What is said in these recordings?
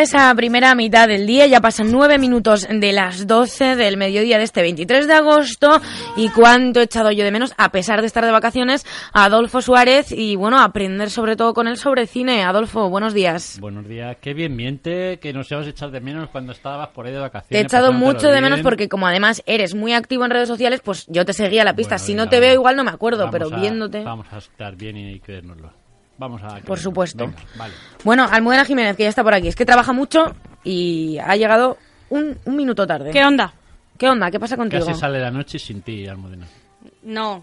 Esa primera mitad del día? Ya pasan nueve minutos de las 12 del mediodía de este 23 de agosto. Y cuánto he echado yo de menos, a pesar de estar de vacaciones, a Adolfo Suárez y, bueno, aprender sobre todo con él sobre cine. Adolfo, buenos días. Buenos días, qué bien miente que nos a echar de menos cuando estabas por ahí de vacaciones. Te he echado mucho de menos porque como además eres muy activo en redes sociales, pues yo te seguía la pista. Bueno, si no te veo igual no me acuerdo, pero a- viéndote... Vamos a estar bien y creérnoslo. Vamos a... Por supuesto. Venga, vale. Bueno, Almudena Jiménez, que ya está por aquí. Es que trabaja mucho y ha llegado un, un minuto tarde. ¿Qué onda? ¿Qué onda? ¿Qué pasa contigo? Casi sale la noche sin ti, Almudena. No.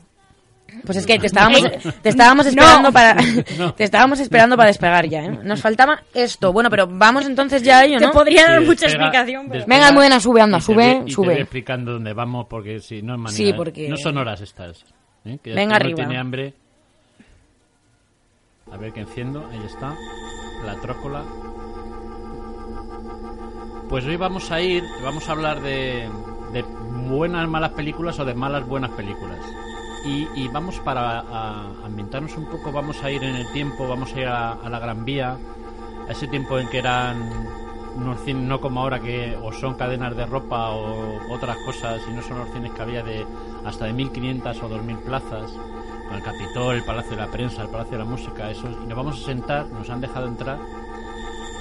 Pues es que te estábamos, te estábamos esperando para te estábamos esperando para despegar ya, ¿eh? Nos faltaba esto. Bueno, pero vamos entonces ya a ello, Te ¿no? podría dar Sí, mucha despega- explicación, pero... despega Venga, Almudena, sube, anda, y te sube, voy- y te sube. voy explicando dónde vamos porque si no es manera. Sí, porque- No son horas estas. ¿eh? Que ya Venga, arriba. tiene hambre. A ver que enciendo. Ahí está. La trócola. Pues hoy vamos a ir, vamos a hablar de, de buenas malas películas o de malas buenas películas. Y, vamos para a- ambientarnos un poco, vamos a ir en el tiempo, vamos a ir a, a la Gran Vía, a ese tiempo en que eran unos cines, no como ahora que o son cadenas de ropa o otras cosas, y no son los cines que había de hasta de 1500 o 2000 plazas, con el Capitol, el Palacio de la Prensa, el Palacio de la Música, eso, y nos vamos a sentar, nos han dejado entrar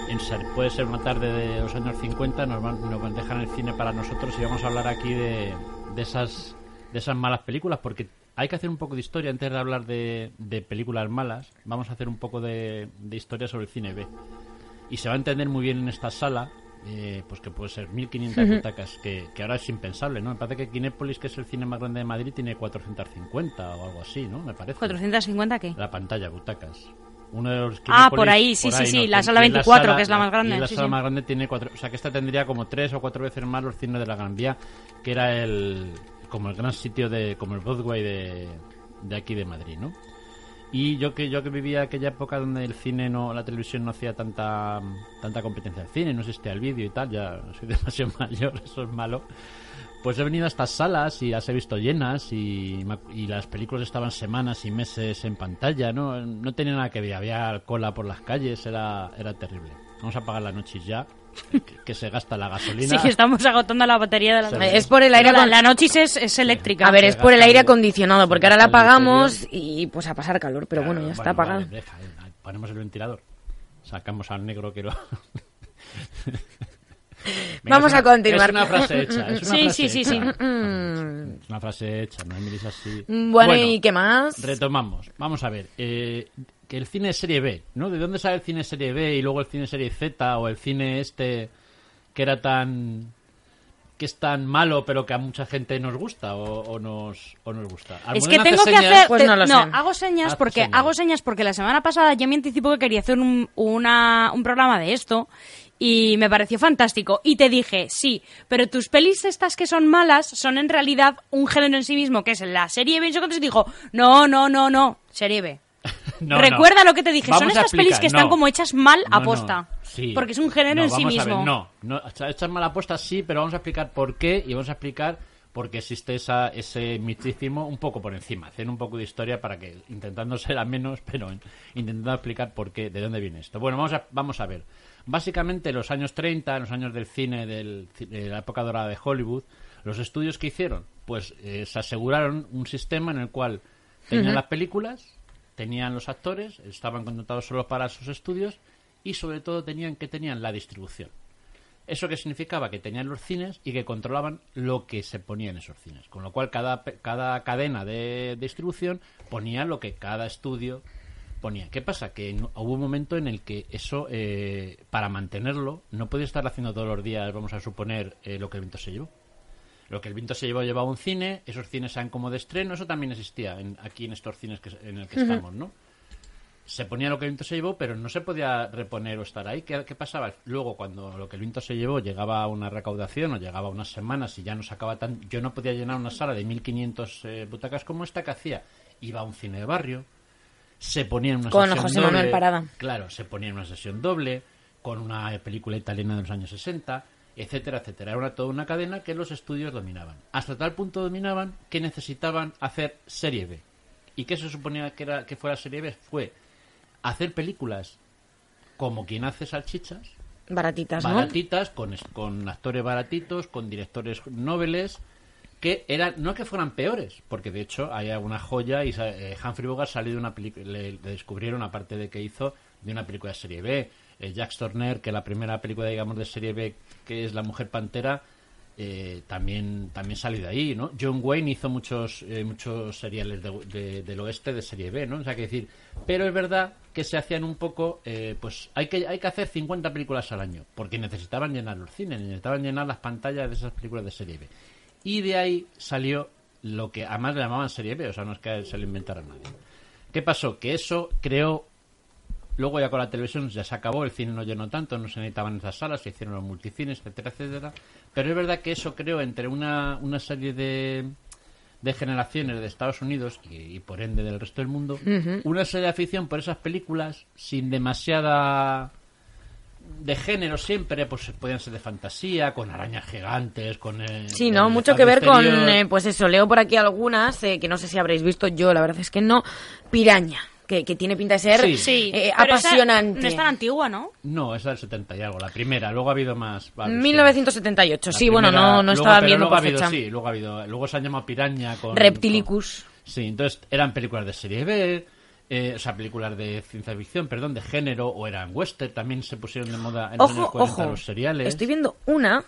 en ser- puede ser una tarde de los años 50, nos, van, nos dejar el cine para nosotros y vamos a hablar aquí de, de esas de esas malas películas, porque hay que hacer un poco de historia antes de hablar de, de películas malas. Vamos a hacer un poco de, de historia sobre el cine B. Y se va a entender muy bien en esta sala, eh, pues que puede ser 1500 butacas, que, que ahora es impensable, ¿no? Me parece que Kinépolis, que es el cine más grande de Madrid, tiene 450 o algo así, ¿no? Me parece. ¿450 qué? La pantalla, butacas. Uno de los Ah, por ahí, sí, sí, sí, la Y sala en 24, que es la más grande, Y la sí, sala sí. más grande tiene cuatro. O sea, que esta tendría como tres o cuatro veces más los cines de la Gran Vía, que era el. como el gran sitio de. como el Broadway de, de aquí de Madrid, ¿no? Y yo que yo que vivía aquella época donde el cine no, la televisión no hacía tanta tanta competencia al cine, no existía el vídeo y tal, ya soy demasiado mayor, eso es malo. Pues he venido a estas salas y las he visto llenas y, y las películas estaban semanas y meses en pantalla, ¿no? No tenía nada que ver, había cola por las calles, era, era terrible. Vamos a apagar la noche ya, que, que se gasta la gasolina. Sí, estamos agotando la batería de la noche. Es por el aire la, la noche es, es eléctrica. A ver, es por el aire acondicionado, porque ahora la Se apagamos y pues a pasar calor, pero bueno, ya está Bueno, apagado. vale, deja, eh, ponemos el ventilador. Sacamos al negro que lo... Venga, Vamos una- a continuar. Es una frase hecha. Es una Sí, frase sí, sí, sí. hecha. Es una frase hecha, no miréis así. Bueno, ¿y qué más? Retomamos. Vamos a ver. eh, que el cine es serie B, ¿no? ¿De dónde sale el cine serie B y luego el cine serie Z o el cine este que era tan que es tan malo pero que a mucha gente nos gusta o, o nos o nos gusta? Es que tengo hace que señas. hacer. Pues te- no lo sé. hago señas Haz porque señas. hago señas porque la semana pasada ya me anticipó que quería hacer un, una- un programa de esto y me pareció fantástico. Y te dije, sí, pero tus pelis estas que son malas son en realidad un género en sí mismo, que es la serie B. Y dijo, no, no, no, no, serie B. No, Recuerda no. lo que te dije. Son Vamos estas pelis que están como hechas mal No, a no. posta. Sí. Porque es un género en sí vamos a ver, mismo. no, no, echar mala apuesta sí, pero vamos a explicar por qué y vamos a explicar por qué existe esa, ese mitísimo un poco por encima. Hacer un poco de historia para que, intentando ser a menos, pero en- intentando explicar por qué, de dónde viene esto. Bueno, vamos a, vamos a ver. Básicamente, los años 30, los años del cine, del, de la época dorada de Hollywood, los estudios que hicieron, pues eh, se aseguraron un sistema en el cual tenían las películas, tenían los actores, estaban contratados solo para sus estudios y sobre todo tenían que tenían la distribución. Eso que significaba que tenían los cines y que controlaban lo que se ponía en esos cines. Con lo cual cada, cada cadena de distribución ponía lo que cada estudio ponía. ¿Qué pasa? Que hubo un momento en el que eso, eh, para mantenerlo, no podía estar haciendo todos los días, vamos a suponer, eh, lo que el viento se llevó. Lo que el viento se llevó llevaba un cine, esos cines eran como de estreno, eso también existía en, aquí en estos cines que, en el que estamos, ¿no? Se ponía lo que el viento se llevó, pero no se podía reponer o estar ahí. ¿Qué, qué pasaba? Luego, cuando lo que el viento se llevó llegaba a una recaudación o llegaba a unas semanas y ya no sacaba tan... Yo no podía llenar una sala de 1.500 eh, butacas como esta que hacía. Iba a un cine de barrio, se ponía en una Con sesión José Manuel. Parada. Claro, se ponía en una sesión doble, con una película italiana de los años 60, etcétera, etcétera. Era una, toda una cadena que los estudios dominaban. Hasta tal punto dominaban que necesitaban hacer serie B. ¿Y qué se suponía que, era, que fuera serie B? Fue hacer películas como quien hace salchichas, Baratitas, ¿no? baratitas, con, con actores baratitos, con directores nobles, que eran, no que fueran peores, porque de hecho hay alguna joya y eh, Humphrey Bogart salió de una película, le, le descubrieron, aparte de que hizo, de una película de serie B. Eh, Jack Turner, que la primera película, digamos, de serie B, que es La Mujer Pantera, eh, también también salió de ahí, ¿no? John Wayne hizo muchos eh, muchos seriales de- de- del oeste de serie B, ¿no? O sea, que decir, pero es verdad que se hacían un poco, pues hay que hay que hacer 50 películas al año, porque necesitaban llenar los cines, necesitaban llenar las pantallas de esas películas de serie B. Y de ahí salió lo que además le llamaban serie B, o sea, no es que se lo inventara nadie. ¿Qué pasó? Que eso creó Luego ya con la televisión ya se acabó, el cine no llenó tanto, no se necesitaban esas salas, se hicieron los multicines, etcétera, etcétera. Pero es verdad que eso creó entre una, una serie de, de generaciones de Estados Unidos y, y por ende del resto del mundo, una serie de afición por esas películas sin demasiada de género siempre, pues podían ser de fantasía, con arañas gigantes, con... eh, Sí, ¿no? Mucho que ver con, eh, pues eso, leo por aquí algunas, eh, que no sé si habréis visto yo, la verdad es que no, Piraña, que, que tiene pinta de ser Sí. Sí, eh, pero esa apasionante. no es tan antigua, ¿no? No, esa del 70 y algo, la primera. Luego ha habido más. varios 1978, La sí, bueno, primera- no, no luego- estaba viendo luego por ha habido, fecha. Sí, luego ha habido. Luego se han llamado Piraña con. Reptilicus. con- sí, entonces eran películas de serie B, eh, o sea, películas de ciencia ficción, perdón, de género, o eran western, también se pusieron de moda en los años Ojo, 40 ojo, los seriales. estoy viendo una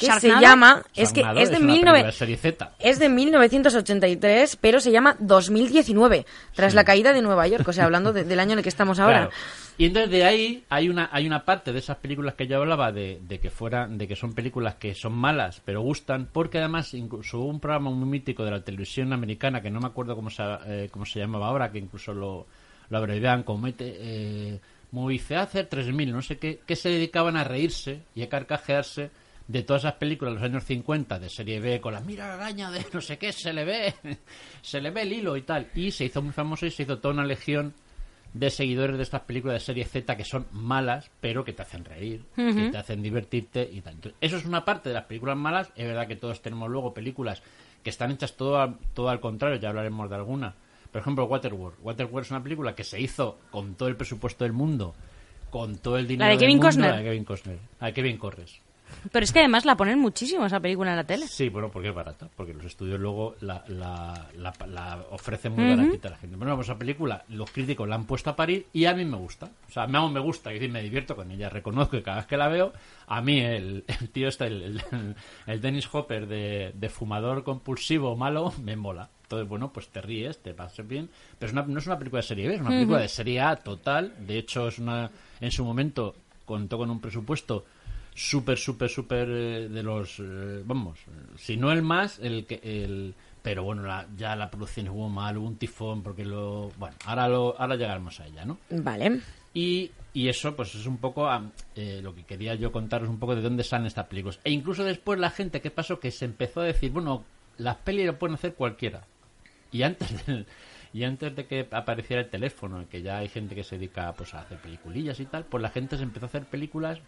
que ¿Sharknado? se llama, es que es de, una 19 película de serie Z. es de 1983, pero se llama 2019, tras la caída de Nueva York, o sea, hablando de- del año en el que estamos ahora. Claro. Y entonces de ahí hay una hay una parte de esas películas que yo hablaba de, de que fueran de que son películas que son malas pero gustan porque además incluso hubo un programa muy mítico de la televisión americana que no me acuerdo cómo se eh, cómo se llamaba ahora que incluso lo lo abreviaban como mete eh, Movie Theater 3000 no sé qué que se dedicaban a reírse y a carcajearse de todas esas películas de los años 50 de serie B con la mira la araña de no sé qué se le ve se le ve el hilo y tal y se hizo muy famoso y se hizo toda una legión de seguidores de estas películas de serie Z que son malas, pero que te hacen reír, que te hacen divertirte y tal. Entonces, eso es una parte de las películas malas. Es verdad que todos tenemos luego películas que están hechas todo, a- todo al contrario, ya hablaremos de alguna. Por ejemplo, Waterworld. Waterworld es una película que se hizo con todo el presupuesto del mundo, con todo el dinero de del Kevin mundo, Costner. La de Kevin Costner. La de Kevin Corres. Pero es que además la ponen muchísimo esa película en la tele. Sí, bueno, porque es barata, porque los estudios luego la, la, la, la ofrecen muy baratita a la gente. Bueno, pues esa película, los críticos la han puesto a parir y a mí me gusta. O sea, me, me gusta, es decir, me divierto con ella. Reconozco que cada vez que la veo, a mí el, el tío este, el, el, el Dennis Hopper de, de fumador compulsivo malo, me mola. Entonces, bueno, pues te ríes, te pasas bien. Pero es una- no es una película de serie B, es una película de serie A total. De hecho, es una en su momento contó con un presupuesto súper, súper, súper eh, de los, eh, vamos, eh, si no el más, el que, el, pero bueno, la- ya la producción estuvo mal, hubo un tifón, porque lo, bueno, ahora lo, ahora llegaremos a ella, ¿no? Vale. Y, y eso, pues es un poco eh, lo que quería yo contaros un poco de dónde salen estas películas. E incluso después la gente, ¿qué pasó? Que se empezó a decir, bueno, las pelis lo pueden hacer cualquiera. Y antes del, Y antes de que apareciera el teléfono, que ya hay gente que se dedica pues, a hacer peliculillas y tal, pues la gente se empezó a hacer películas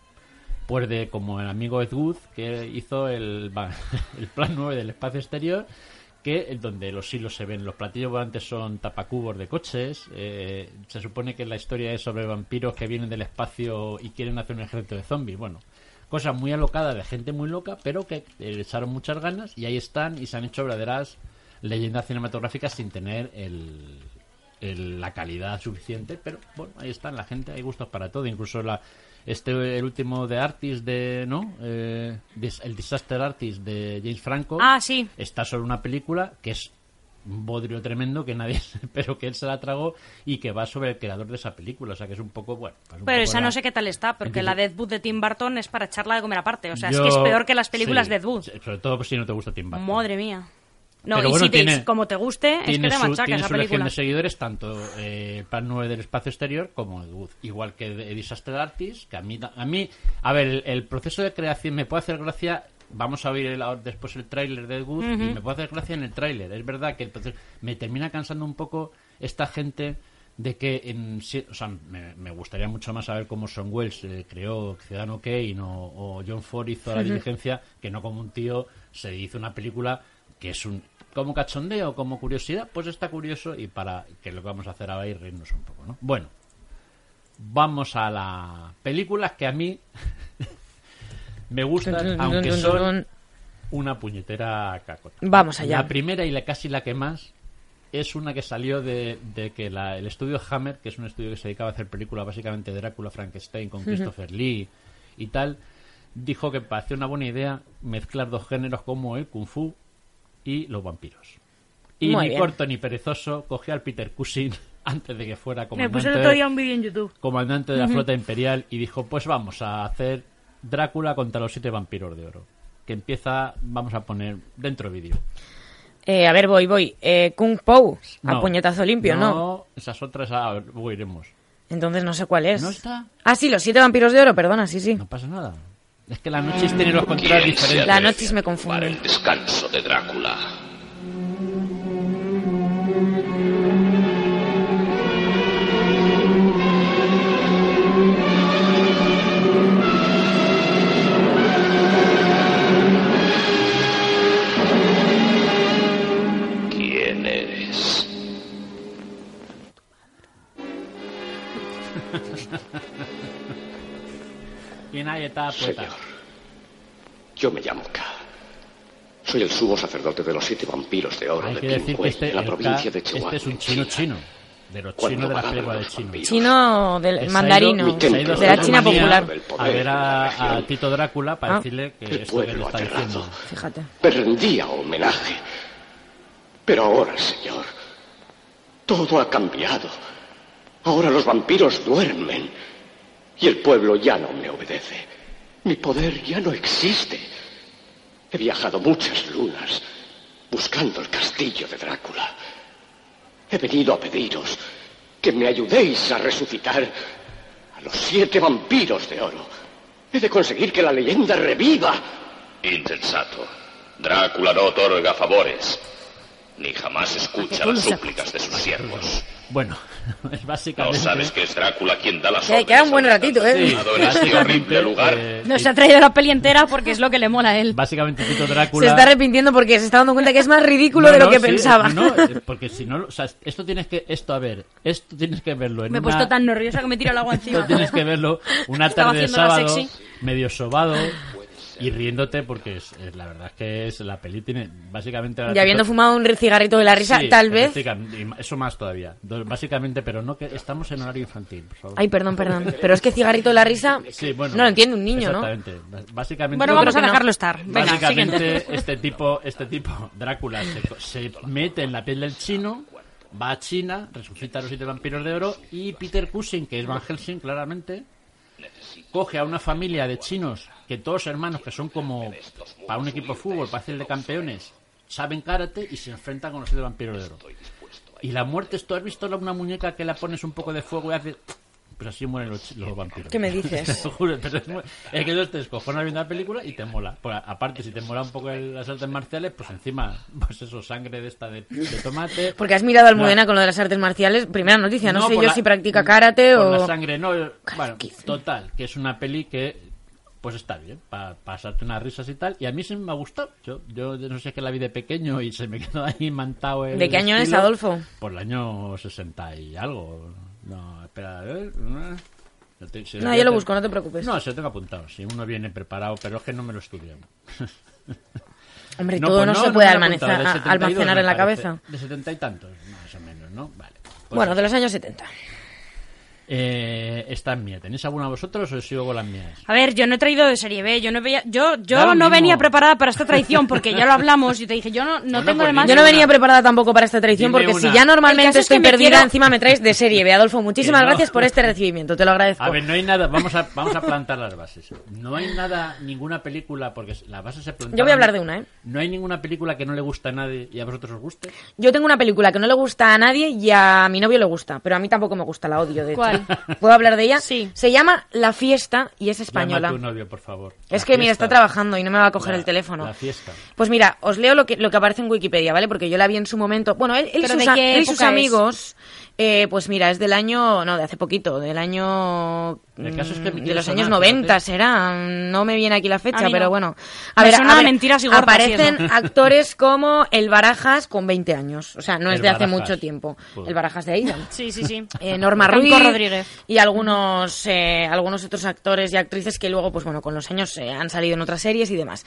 pues de como el amigo Ed Wood que hizo el, el plan 9 del espacio exterior que donde los hilos se ven. Los platillos volantes son tapacubos de coches. Eh, se supone que la historia es sobre vampiros que vienen del espacio y quieren hacer un ejército de zombies. Bueno cosas muy alocadas de gente muy loca pero que eh, echaron muchas ganas y ahí están y se han hecho verdaderas leyendas cinematográficas sin tener el- la calidad suficiente, pero bueno, ahí están, la gente, hay gustos para todo, incluso la este el último de Artist de no Eh, el Disaster Artist de James Franco Ah, sí. está sobre una película que es un bodrio tremendo que nadie pero que él se la tragó y que va sobre el creador de esa película o sea que es un poco bueno pues un Pero poco esa la- no sé qué tal está, porque Entiendo. la de Ed Wood de Tim Burton es para echarla de comer aparte. O sea, es que es peor que las películas sí, sobre todo pues, si no te gusta Tim Burton Madre mía. No, Pero y bueno, si te, tiene- como te guste, es que te su, machaca tiene esa su película. de seguidores, tanto eh, el Plan 9 del espacio exterior como Ed Wood. Igual que de Disaster Artist, que a mí, a mí a ver, el, el proceso de creación me puede hacer gracia. Vamos a oír el- después el tráiler de Ed Wood y me puede hacer gracia en el tráiler. Es verdad que el proceso- me termina cansando un poco esta gente de que en o sea, me, me gustaría mucho más saber cómo Son Wells eh, creó Ciudadano Kane o, o John Ford hizo la diligencia que no como un tío se hizo una película que es un como cachondeo como curiosidad pues está curioso y para que lo que vamos a hacer ahora es reírnos un poco ¿no? bueno vamos a la película que a mí me gustan aunque son una puñetera cacota Vamos allá. la primera y la casi la que más es una que salió de, de que la- el estudio Hammer, que es un estudio que se dedicaba a hacer películas básicamente de Drácula, Frankenstein con Christopher Lee y tal, dijo que parecía una buena idea mezclar dos géneros como el kung fu y los vampiros. Y Muy ni bien. corto ni perezoso cogió al Peter Cushing antes de que fuera Me comandante, puse el otro día un vídeo en YouTube. comandante de la flota imperial y dijo, pues vamos a hacer Drácula contra los siete vampiros de oro. Que empieza, vamos a poner dentro vídeo. Eh, a ver, voy, voy. Eh, Kung Po, a No. puñetazo limpio, ¿no? No, esas otras ah, luego iremos. Entonces no sé cuál es. ¿No está? Ah, sí, los siete vampiros de oro, perdona, sí, sí. No pasa nada. Es que la noche tiene los controles ¿Quién se diferentes. La atreve noche me a ocupar confunde. el descanso de Drácula. ¿Quién eres? ¿Quién hay? Señor, yo me llamo K. Soy el sumo sacerdote de los siete vampiros de oro Hay de Pingüey, este, en la provincia K- de Chihuahua. este es un chino chino. De los Cuando chinos de las baraban películas de chino. vampiros. Chino del mandarino, de la China popular. A ver la a, Tito Drácula para Ah. decirle que El esto que le pueblo está aterrado. diciendo. Fíjate. Me rendía homenaje. Pero ahora, señor, todo ha cambiado. Ahora los vampiros duermen y el pueblo ya no me obedece. Mi poder ya no existe. He viajado muchas lunas buscando el castillo de Drácula. He venido a pediros que me ayudéis a resucitar a los siete vampiros de oro. He de conseguir que la leyenda reviva. Insensato. Drácula no otorga favores, ni jamás escucha las súplicas de sus siervos. Bueno, es ¿No básicamente... sabes que es Drácula quien da las Que órdenes? queda un buen ratito, ¿eh? Sí, en este horrible lugar. eh, No se ha traído la peli entera porque es lo que le mola a él. Básicamente Tito Se Drácula... está arrepintiendo porque se está dando cuenta que es más ridículo No, de lo no, que sí, pensaba. No, eh, porque si no, o sea, esto tienes que, esto a ver, esto tienes que verlo en Me he una- puesto tan nerviosa que me tira el agua esto encima. tienes que verlo una tarde de sábado, sexy. medio sobado y riéndote porque es, es- la verdad es que es la peli tiene básicamente Y habiendo fumado un cigarrito de la risa, Sí, tal vez. eso más todavía, básicamente, pero no que estamos en horario infantil, por favor. Ay, perdón, perdón. Pero es que cigarrito de la risa Sí, bueno, no lo entiende un niño, ¿no? Básicamente, Bueno, vamos a no. dejarlo estar. Venga, Básicamente, siguiente. este tipo, este tipo, Drácula, se, co- se mete en la piel del chino, va a China, resucita a los siete vampiros de oro y Peter Cushing, que es Van Helsing claramente, coge a una familia de chinos que todos hermanos que son como para un equipo de fútbol, para hacer de campeones, saben karate y se enfrentan con los siete vampiros de oro. Y la muerte, ¿tú has visto una muñeca que la pones un poco de fuego y hace Pues así mueren los, los vampiros. ¿Qué me dices? Juro, pero es, muy- es que tú te descojonas viendo la película y te mola. Aparte, si te mola un poco el- las artes marciales, pues encima, pues eso, sangre de esta de, de tomate. Porque has mirado a Almudena No, con lo de las artes marciales. Primera noticia, no, sé por yo la- si practica karate o... la sangre, no. Bueno, total, que es una peli que pues está bien, para pasarte unas risas y tal. Y a mí sí me ha gustado. Yo, yo no sé, es que la vi de pequeño y se me quedó ahí mantado el ¿De qué año es, estilo. Adolfo? Por el año 60 y algo. No, espera, a ver. No, te- yo lo busco, no te preocupes. No, se lo tengo apuntado. Si uno viene preparado, pero es que no me lo estudian. Hombre, No, todo pues no, no, se puede almacenar, apuntado, de 72 almacenar en la parece. cabeza. De setenta y tantos, más o menos, ¿no? Vale. Pues Bueno, de los años 70. Eh, esta es mía. ¿Tenéis alguna vosotros o sigo con las mías? A ver, yo no he traído de serie B, yo no veía, yo, yo no venía preparada para esta traición porque ya lo hablamos y te dije, yo no, no Bueno, tengo pues de más. Yo no venía preparada tampoco para esta traición Dime porque si ya normalmente caso es que estoy perdida, quiero- encima me traes de serie B. Adolfo, muchísimas no. gracias por este recibimiento, te lo agradezco. A ver, no hay nada. Vamos a, vamos a plantar las bases. No hay nada, ninguna película, porque las bases se plantaron. Yo voy a hablar de una, ¿eh? No hay ninguna película que no le gusta a nadie y a vosotros os guste. Yo tengo una película que no le gusta a nadie y a mi novio le gusta, pero a mí tampoco me gusta, la odio, de hecho. ¿Cuál? ¿Puedo hablar de ella? Sí. Se llama La Fiesta y es Llama española. a tu novio, por favor. Es La que, mira, está trabajando y no me va a coger La- el teléfono. La fiesta. Pues mira, os leo lo que, lo que aparece en Wikipedia, ¿vale? Porque yo la vi en su momento. Bueno, él, él y ¿Pero sus, a- él y sus amigos, eh, pues mira, es del año, no, de hace poquito, del año... El caso es que mm, de los años 90 fíjate. será, no me viene aquí la fecha, no. pero bueno. A Me ver, suena a ver, mentiras y gordas y aparecen actores como el Barajas con 20 años, o sea, no es El de hace mucho tiempo. Joder. El Barajas de Aidan. Sí, sí, sí. Eh, Norma Ruiz Rodríguez. y algunos eh, algunos otros actores y actrices que luego pues bueno con los años eh, han salido en otras series y demás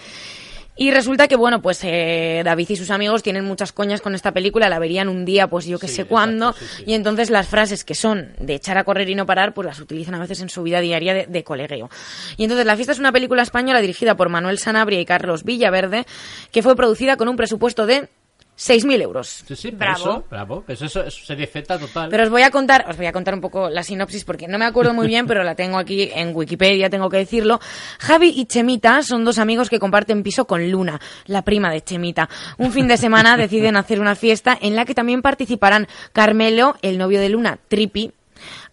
y resulta que bueno pues eh, David y sus amigos tienen muchas coñas con esta película la verían un día pues yo que Sí, sé exacto, cuándo sí, sí. y entonces las frases que son de echar a correr y no parar pues las utilizan a veces en su vida diaria de, de colegueo y entonces La fiesta es una película española dirigida por Manuel Sanabria y Carlos Villaverde que fue producida con un presupuesto de 6.000 euros Sí, sí, Bravo. eso, bravo. Pues eso es serie Z total. pero os voy a contar, os voy a contar un poco la sinopsis porque no me acuerdo muy bien, pero la tengo aquí en Wikipedia, tengo que decirlo. Javi y Chemita son dos amigos que comparten piso con Luna, la prima de Chemita. Un fin de semana deciden hacer una fiesta en la que también participarán Carmelo, el novio de Luna, Tripi,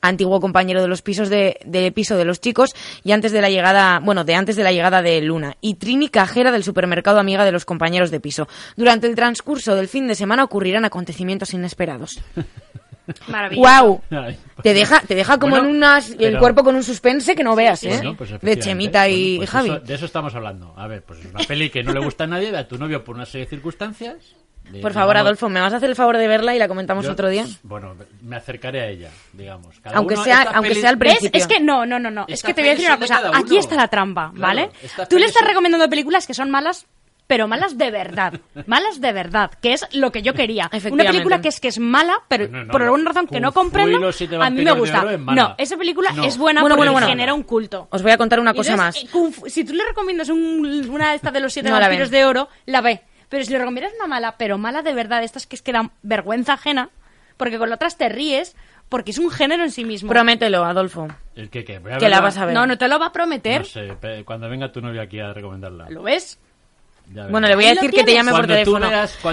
antiguo compañero de los pisos de, de piso de los chicos y antes de la llegada, bueno, de antes de la llegada de Luna y Trini cajera del supermercado amiga de los compañeros de piso. Durante el transcurso del fin de semana ocurrirán acontecimientos inesperados. Maravilloso. ¡Wow! Te deja, te deja como Bueno, en unas, el pero- cuerpo con un suspense que no veas, ¿eh? Bueno, pues de. Chemita y Bueno, pues Javi. eso- de eso estamos hablando. A ver, pues es una peli que no le gusta a nadie, a tu novio por una serie de circunstancias. Por favor, Adolfo, ¿me vas a hacer el favor de verla y la comentamos yo- otro día? Bueno, me acercaré a ella, digamos. Cada Aunque uno- sea- aunque peli- sea al ¿Ves? principio. Es que no, no, no, no. Es que te voy a decir una cosa. Aquí está la trampa, Claro, ¿vale? Tú le estás son- recomendando películas que son malas, pero malas de verdad. Malas de verdad, que es lo que yo quería. Una película que es que es mala, pero no, no, por alguna razón que no comprendo, a mí me gusta. No, esa película No. es buena Bueno, porque bueno, bueno. genera un culto. Os voy a contar una cosa entonces, más. eh, si tú le recomiendas un- una de estas de los siete vampiros de oro, la ve. Pero si le recomiendas una mala, pero mala de verdad, estas que es que dan vergüenza ajena, porque con la otras te ríes, porque es un género en sí mismo. Promételo, Adolfo. ¿El qué, qué? Voy a Que la vas a ver. no, no te lo va a prometer. No sé, cuando venga tu novio aquí a recomendarla. ¿Lo ves? Bueno, le voy a decir que te llame por Cuando teléfono.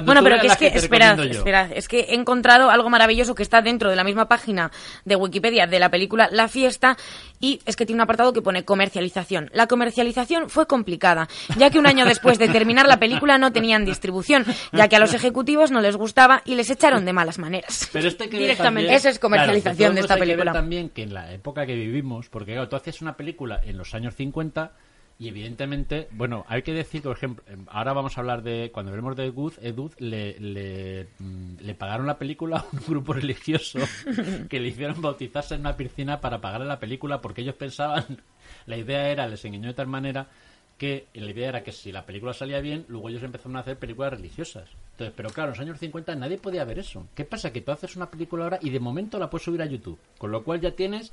bueno, tú pero que es que, que esperad, esperad, es que he encontrado algo maravilloso que está dentro de la misma página de Wikipedia de la película La Fiesta y es que tiene un apartado que pone comercialización. La comercialización fue complicada, ya que un año después de terminar la película no tenían distribución, ya que a los ejecutivos no les gustaba y les echaron de malas maneras. Pero este que ver Directamente. también- Eso es comercialización Claro, de esta hay que ver película. también que en la época que vivimos, porque claro, tú hacías una película en los años 50 y evidentemente, bueno, hay que decir, por ejemplo, em, ahora vamos a hablar de, cuando hablemos de Edud, Edud le, le, mm, le pagaron la película a un grupo religioso que le hicieron bautizarse en una piscina para pagarle la película porque ellos pensaban, la idea era, les engañó de tal manera que la idea era que si la película salía bien, luego ellos empezaron a hacer películas religiosas. Entonces, pero claro, en los años 50 nadie podía ver eso. ¿Qué pasa? Que tú haces una película ahora y de momento la puedes subir a YouTube, con lo cual ya tienes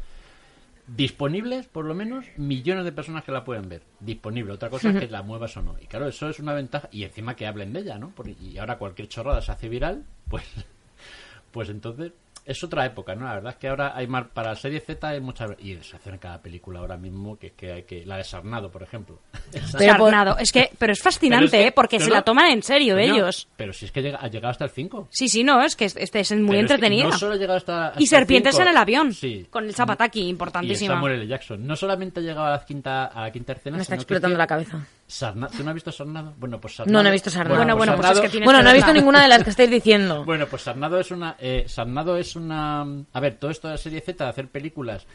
disponibles, por lo menos, millones de personas que la pueden ver. Disponible. Otra cosa es que la muevas o no. Y claro, eso es una ventaja. Y encima que hablen de ella, ¿no? Porque- y ahora cualquier chorrada se hace viral, pues, pues entonces es otra época, ¿no? La verdad es que ahora hay más, para la serie Z hay muchas, y se hace en cada película ahora mismo, que es que hay que, la de Sarnado, por ejemplo. Sarnado. Es que, pero es fascinante, Pero es que- ¿eh? Porque no, se no. la toman en serio ellos. Pero si es que llega- ha llegado hasta el 5. Sí, sí, no, es que es- este es muy Pero es que entretenida. no solo ha llegado hasta, hasta y serpientes el cinco, en el avión. Sí. Con el zapataki, Y el importantísima. Samuel L. Jackson. No solamente ha llegado a la quinta, a la quinta escena, Me está sino explotando la cabeza. Sarna- ¿Tú no has visto Sarnado? Bueno, pues Sarnado. No, no he visto Sarnado. Bueno, bueno, pues es que tienes Bueno, que no he visto ninguna de las que estáis diciendo. Bueno, pues Sarnado es una. Eh, Sarnado es una. A ver, todo esto de la serie Z, de hacer películas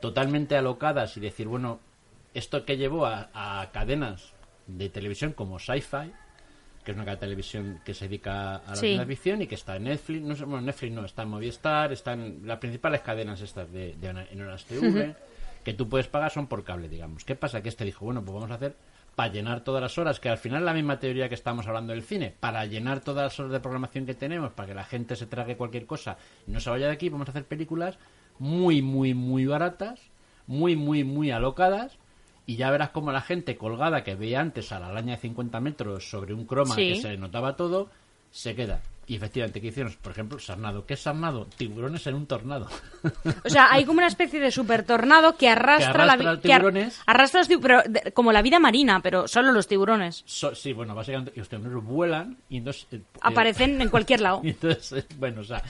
totalmente alocadas y decir, bueno, esto que llevó a, a cadenas de televisión como Sci-Fi, que es una cadena de televisión que se dedica a la Sí. ficción y que está en Netflix, no sé, bueno, Netflix no, está en Movistar, están las principales cadenas estas de, de en Horas TV, que tú puedes pagar son por cable, digamos. ¿Qué pasa? Que este dijo, bueno, pues vamos a hacer para llenar todas las horas, que al final es la misma teoría que estamos hablando del cine, para llenar todas las horas de programación que tenemos, para que la gente se trague cualquier cosa y no se vaya de aquí, vamos a hacer películas muy, muy, muy baratas, muy, muy, muy alocadas, y ya verás como la gente colgada que veía antes a la araña de 50 metros sobre un croma Sí. que se notaba todo, se queda. Y efectivamente, ¿qué hicieron? Por ejemplo, Sarnado. ¿Qué es Sarnado? Tiburones en un tornado. O sea, hay como una especie de super tornado que arrastra, Que la arrastra ar- tiburones. arrastra los tiburones, como la vida marina, pero solo los tiburones. So- sí, bueno, básicamente los tiburones vuelan y entonces... eh, eh, Aparecen en cualquier lado. y entonces, eh, bueno, o sea,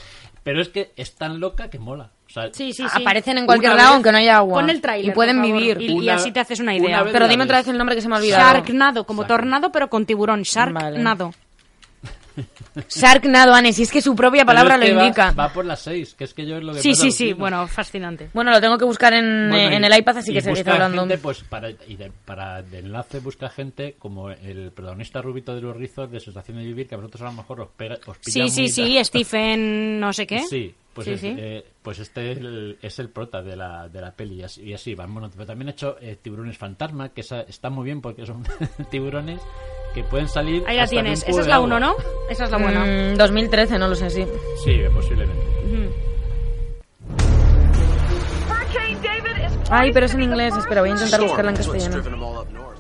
pero es que es tan loca que mola. O sea, Sí, sí, sí. Aparecen en cualquier Una lado vez- aunque no haya agua. Pon el tráiler, Y pueden vivir. Y, así te haces una idea. Pero la dime otra vez el nombre que se me ha olvidado. Sharknado, como tornado, pero con tiburón. Sharknado. Sharknado, Anne, si es que su propia palabra es que lo va- indica. Va, por las seis, que es que yo es lo que Sí, sí, sí. Bueno, fascinante. Bueno, lo tengo que buscar en, Bueno, en y- el iPad, así que seguís busca hablando. gente, pues, para, y de, para de enlace busca gente como el protagonista rubito de los rizos de Sensación de Vivir, que a vosotros a lo mejor os, pega, os pilla Sí, sí, sí. Stephen, no sé qué. Sí, pues, Sí, es, sí. eh, pues este es el, es el prota de la, de la peli y así, y así. Bueno, pero también he hecho eh, Tiburones Fantasma, que está muy bien porque son tiburones que pueden salir. Ahí la hasta de un tienes. cubo Esa es de la agua. 1, ¿no? Esa es la buena. Mm, 2013, no lo sé, sí. Sí, posiblemente. Ay, pero es en inglés. Espera, voy a intentar buscarla en castellano.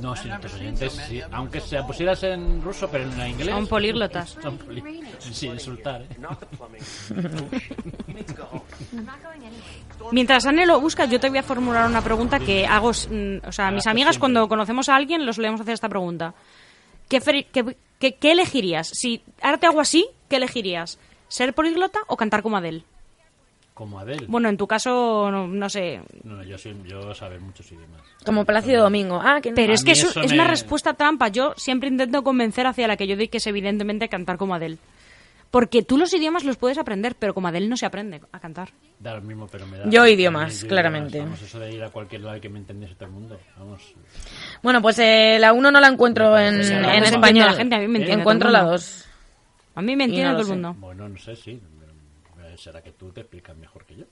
No, sí, nuestros oyentes, sí, aunque se la pusieras en ruso, pero en inglés. Son políglotas. Son poli- Sin insultar, ¿eh? Mientras Anne lo busca, yo te voy a formular una pregunta que hago. mm, O sea, mis Ah, amigas, siempre. cuando conocemos a alguien, los solemos hacer esta pregunta. ¿Qué, qué- qué- qué elegirías? Si ahora te hago así, ¿qué elegirías? ¿Ser políglota o cantar como Adele? Como Adele. Bueno, en tu caso, no, no sé. No, yo, sí, yo saber muchos idiomas. Como Plácido Domingo. Ah, que no. Pero A es que eso es me- una respuesta trampa. Yo siempre intento convencer hacia la que yo doy, que es evidentemente cantar como Adele. Porque tú los idiomas los puedes aprender, pero como Adele no se aprende a cantar. Da lo mismo, pero me da. Yo a mí idiomas, yo claramente. Vamos, eso de ir a cualquier lado y que me entendiese todo el mundo. Vamos. Bueno, pues eh, la 1 no la encuentro en, en la español. la gente, a mí me entiende Encuentro todo la el mundo. 2. A mí me entiende no todo el mundo. Bueno, no sé, sí. Eh, Será que tú te explicas mejor que yo.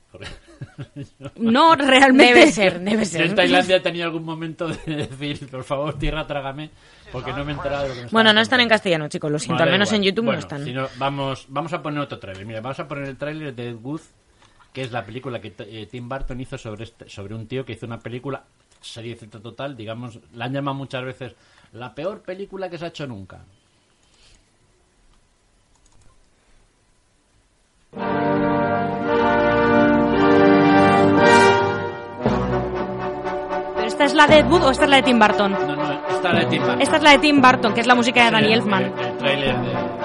No, realmente. Debe ser, debe Yo ser. en Tailandia he tenido algún momento de decir, por favor, tierra, trágame, porque no me he enterado de lo que me Bueno, no están en castellano, chicos, lo siento. Al menos igual. en YouTube Bueno, no están. si no, vamos, vamos a poner otro tráiler. Mira, vamos a poner el tráiler de Ed Wood, que es la película que eh, Tim Burton hizo sobre este, sobre un tío que hizo una película, serie Z total, digamos, la han llamado muchas veces la peor película que se ha hecho nunca. ¿Pero esta es la de Ed Wood o esta es la de Tim Burton? No, no, esta es la de Tim Burton. Esta es la de Tim Burton, que es la música de Danny El- Elfman. El, el tráiler de...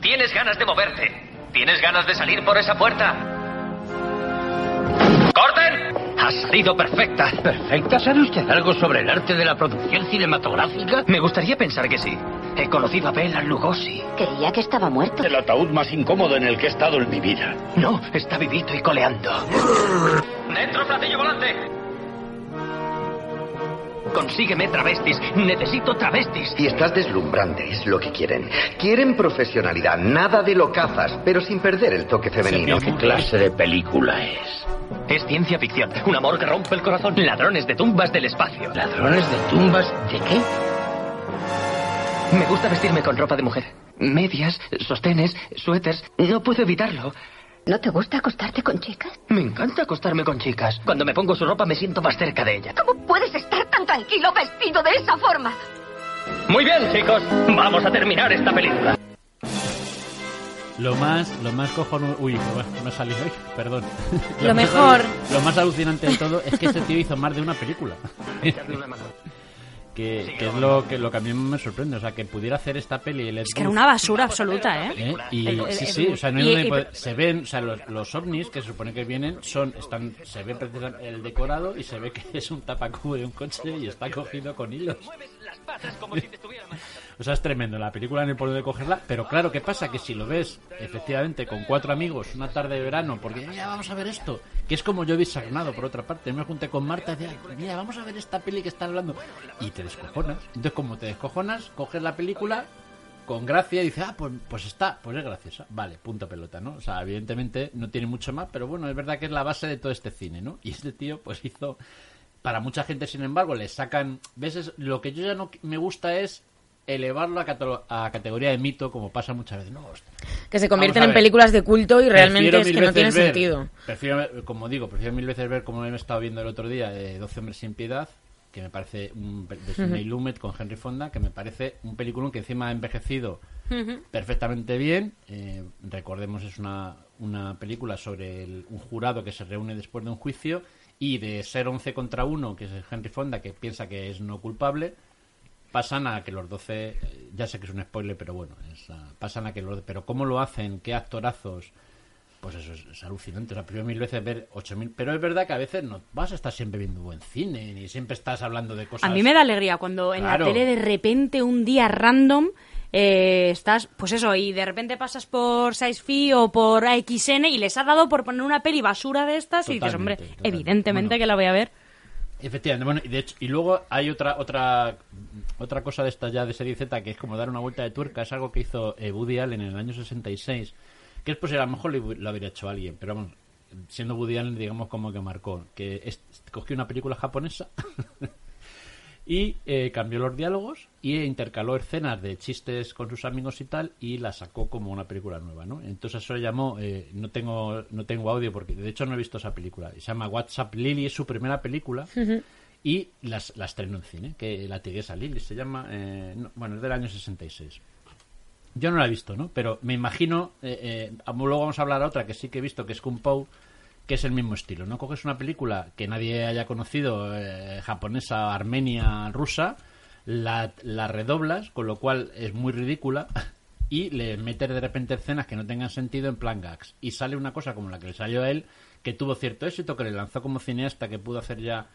Tienes ganas de moverte. Tienes ganas de salir por esa puerta. ¡Corten! Ha salido perfecta. ¿Perfecta? ¿Sabe usted algo sobre el arte de la producción cinematográfica? Me gustaría pensar que sí. He conocido a Bela Lugosi. Creía que estaba muerto. El ataúd más incómodo en el que he estado en mi vida. No, está vivito y coleando. ¡Dentro, platillo volante! Consígueme travestis. Necesito travestis. Y estás deslumbrante, es lo que quieren. Quieren profesionalidad, nada de locazas, pero sin perder el toque femenino. ¿Qué clase de película es? Es ciencia ficción. Un amor que rompe el corazón. Ladrones de tumbas del espacio. ¿Ladrones de tumbas de qué? Me gusta vestirme con ropa de mujer. Medias, sostenes, suéteres. No puedo evitarlo. ¿No te gusta acostarte con chicas? Me encanta acostarme con chicas. Cuando me pongo su ropa me siento más cerca de ella. ¿Cómo puedes estar tan tranquilo vestido de esa forma? Muy bien, chicos. Vamos a terminar esta película. Lo más, lo más cojonudo... Uy, me ha salido... Uy, perdón. Lo mejor. Lo más alucinante de todo es que este tío hizo más de una película. Que, que es lo que, lo que a mí me sorprende. O sea, que pudiera hacer esta peli... el Es que era una basura absoluta, ¿eh? ¿eh? Y El- el- sí, el- sí, o sea, no hay y- donde y- poder- se ven, o sea, los, los ovnis que se supone que vienen son, están, se ve precisamente el decorado y se ve que es un tapacubo de un coche y está cogido con hilos. O sea, es tremendo. La película no hay por dónde cogerla. Pero claro, ¿qué pasa? Que si lo ves, efectivamente, con cuatro amigos, una tarde de verano, porque mira, vamos a ver esto. Que es como yo he Sarnado, por otra parte. Me junté con Marta y decía, mira, vamos a ver esta peli que están hablando. Y te descojonas. Entonces, como te descojonas, coges la película con gracia y dices, ah, pues, pues está, pues es graciosa. Vale, punto pelota, ¿no? O sea, evidentemente no tiene mucho más, pero bueno, es verdad que es la base de todo este cine, ¿no? Y este tío, pues hizo para mucha gente, sin embargo, le sacan. ¿Ves? Es- lo que yo ya no me gusta es elevarlo a, a categoría de mito, como pasa muchas veces. No, hostia. Que se convierten en películas de culto y realmente Prefiero es que no tiene ver- sentido. Prefiero, como digo, prefiero mil veces ver como he estado viendo el otro día, eh, 12 hombres sin piedad, que me parece un de Sidney Ujú. Lumet con Henry Fonda, que me parece un peliculón que encima ha envejecido perfectamente bien. Eh, recordemos, es una, una película sobre el- un jurado que se reúne después de un juicio y de ser 11 contra 1, que es Henry Fonda, que piensa que es no culpable, pasan a que los 12, eh, ya sé que es un spoiler, pero bueno, es, ah, pasan a que los... Pero cómo lo hacen, qué actorazos, pues eso es, es alucinante. O sea, prefiero mil veces ver 8.000... Pero es verdad que a veces no vas a estar siempre viendo buen cine, ni siempre estás hablando de cosas... A mí me da alegría cuando en Claro. la tele de repente un día random eh, estás, pues eso, y de repente pasas por SizeFi o por AXN y les ha dado por poner una peli basura de estas y dices, hombre, Totalmente, evidentemente Bueno. que la voy a ver. Efectivamente, bueno, y de hecho, y luego hay otra otra otra cosa de esta ya de serie Z que es como dar una vuelta de tuerca, es algo que hizo eh, Woody Allen en el año 66, que es pues a lo mejor lo, habría hecho alguien, pero vamos, siendo Woody Allen digamos como que marcó, que es- cogió una película japonesa y eh, cambió los diálogos y intercaló escenas de chistes con sus amigos y tal y la sacó como una película nueva, ¿no? Entonces eso le llamó, eh, no tengo no tengo audio porque de hecho no he visto esa película, se llama WhatsApp Lily, es su primera película y las, la estrenó en cine, que La tigresa Lily se llama, eh, no, bueno, es del año 66. Yo no la he visto, ¿no? Pero me imagino, eh, eh, luego vamos a hablar a otra que sí que he visto, que es Kung Pao, que es el mismo estilo, ¿no? Coges una película que nadie haya conocido, eh, japonesa, armenia, rusa, la, la redoblas, con lo cual es muy ridícula, y le metes de repente escenas que no tengan sentido en plan gags. Y sale una cosa como la que le salió a él, que tuvo cierto éxito, que le lanzó como cineasta, que pudo hacer ya...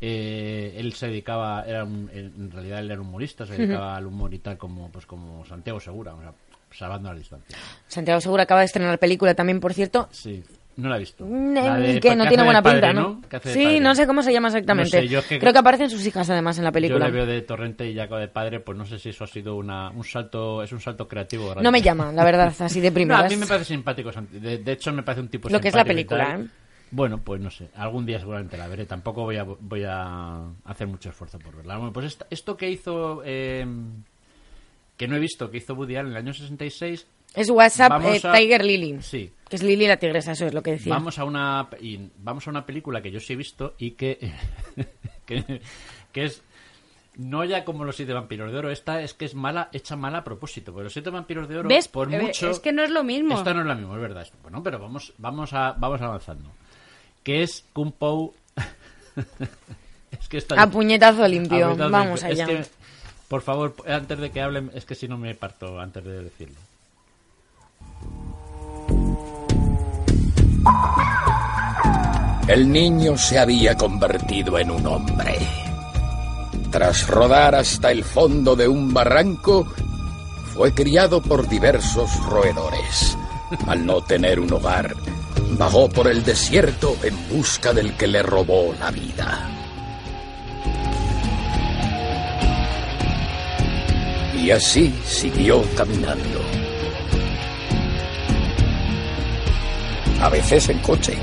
eh, él se dedicaba, era un- en realidad él era humorista, se dedicaba al humor y tal, como pues como Santiago Segura, o sea, salvando la distancia. Santiago Segura acaba de estrenar película también, por cierto. Sí, no la he visto. Mm, La de- que no tiene buena padre, pinta, ¿no? Sí, padre. no sé cómo se llama exactamente. No sé, yo es que- Creo que aparecen sus hijas además en la película. Yo le veo de Torrente y ya de padre, pues no sé si eso ha sido una, un salto, es un salto creativo. grande. No me llama, la verdad, así de No, primeras. a mí me parece simpático. De, de hecho, me parece un tipo Lo que es la película. ¿eh? Bueno, pues no sé. Algún día seguramente la veré. Tampoco voy a, voy a hacer mucho esfuerzo por verla. Bueno, pues esta- esto que hizo, eh, que no he visto, que hizo Woody Allen en el año 66. Es WhatsApp eh, a- Tiger Lily. Sí. Que es Lily la tigresa, eso es lo que decía. Vamos a una y vamos a una película que yo sí he visto y que que, que es no ya como los siete vampiros de oro, esta es que es mala, hecha mala a propósito, porque los siete vampiros de oro ¿Ves? por mucho Es que no es lo mismo. esta no es la misma, es verdad. Bueno, pero vamos vamos a vamos avanzando. Que es Kung Pao Es que está A puñetazo limpio. A puñetazo Vamos limpio. allá. Es que, por favor, antes de que hablen, es que si no me parto antes de decirlo. El niño se había convertido en un hombre. Tras rodar hasta el fondo de un barranco, fue criado por diversos roedores. Al no tener un hogar, vagó por el desierto en busca del que le robó la vida. Y así siguió caminando. A veces en coche.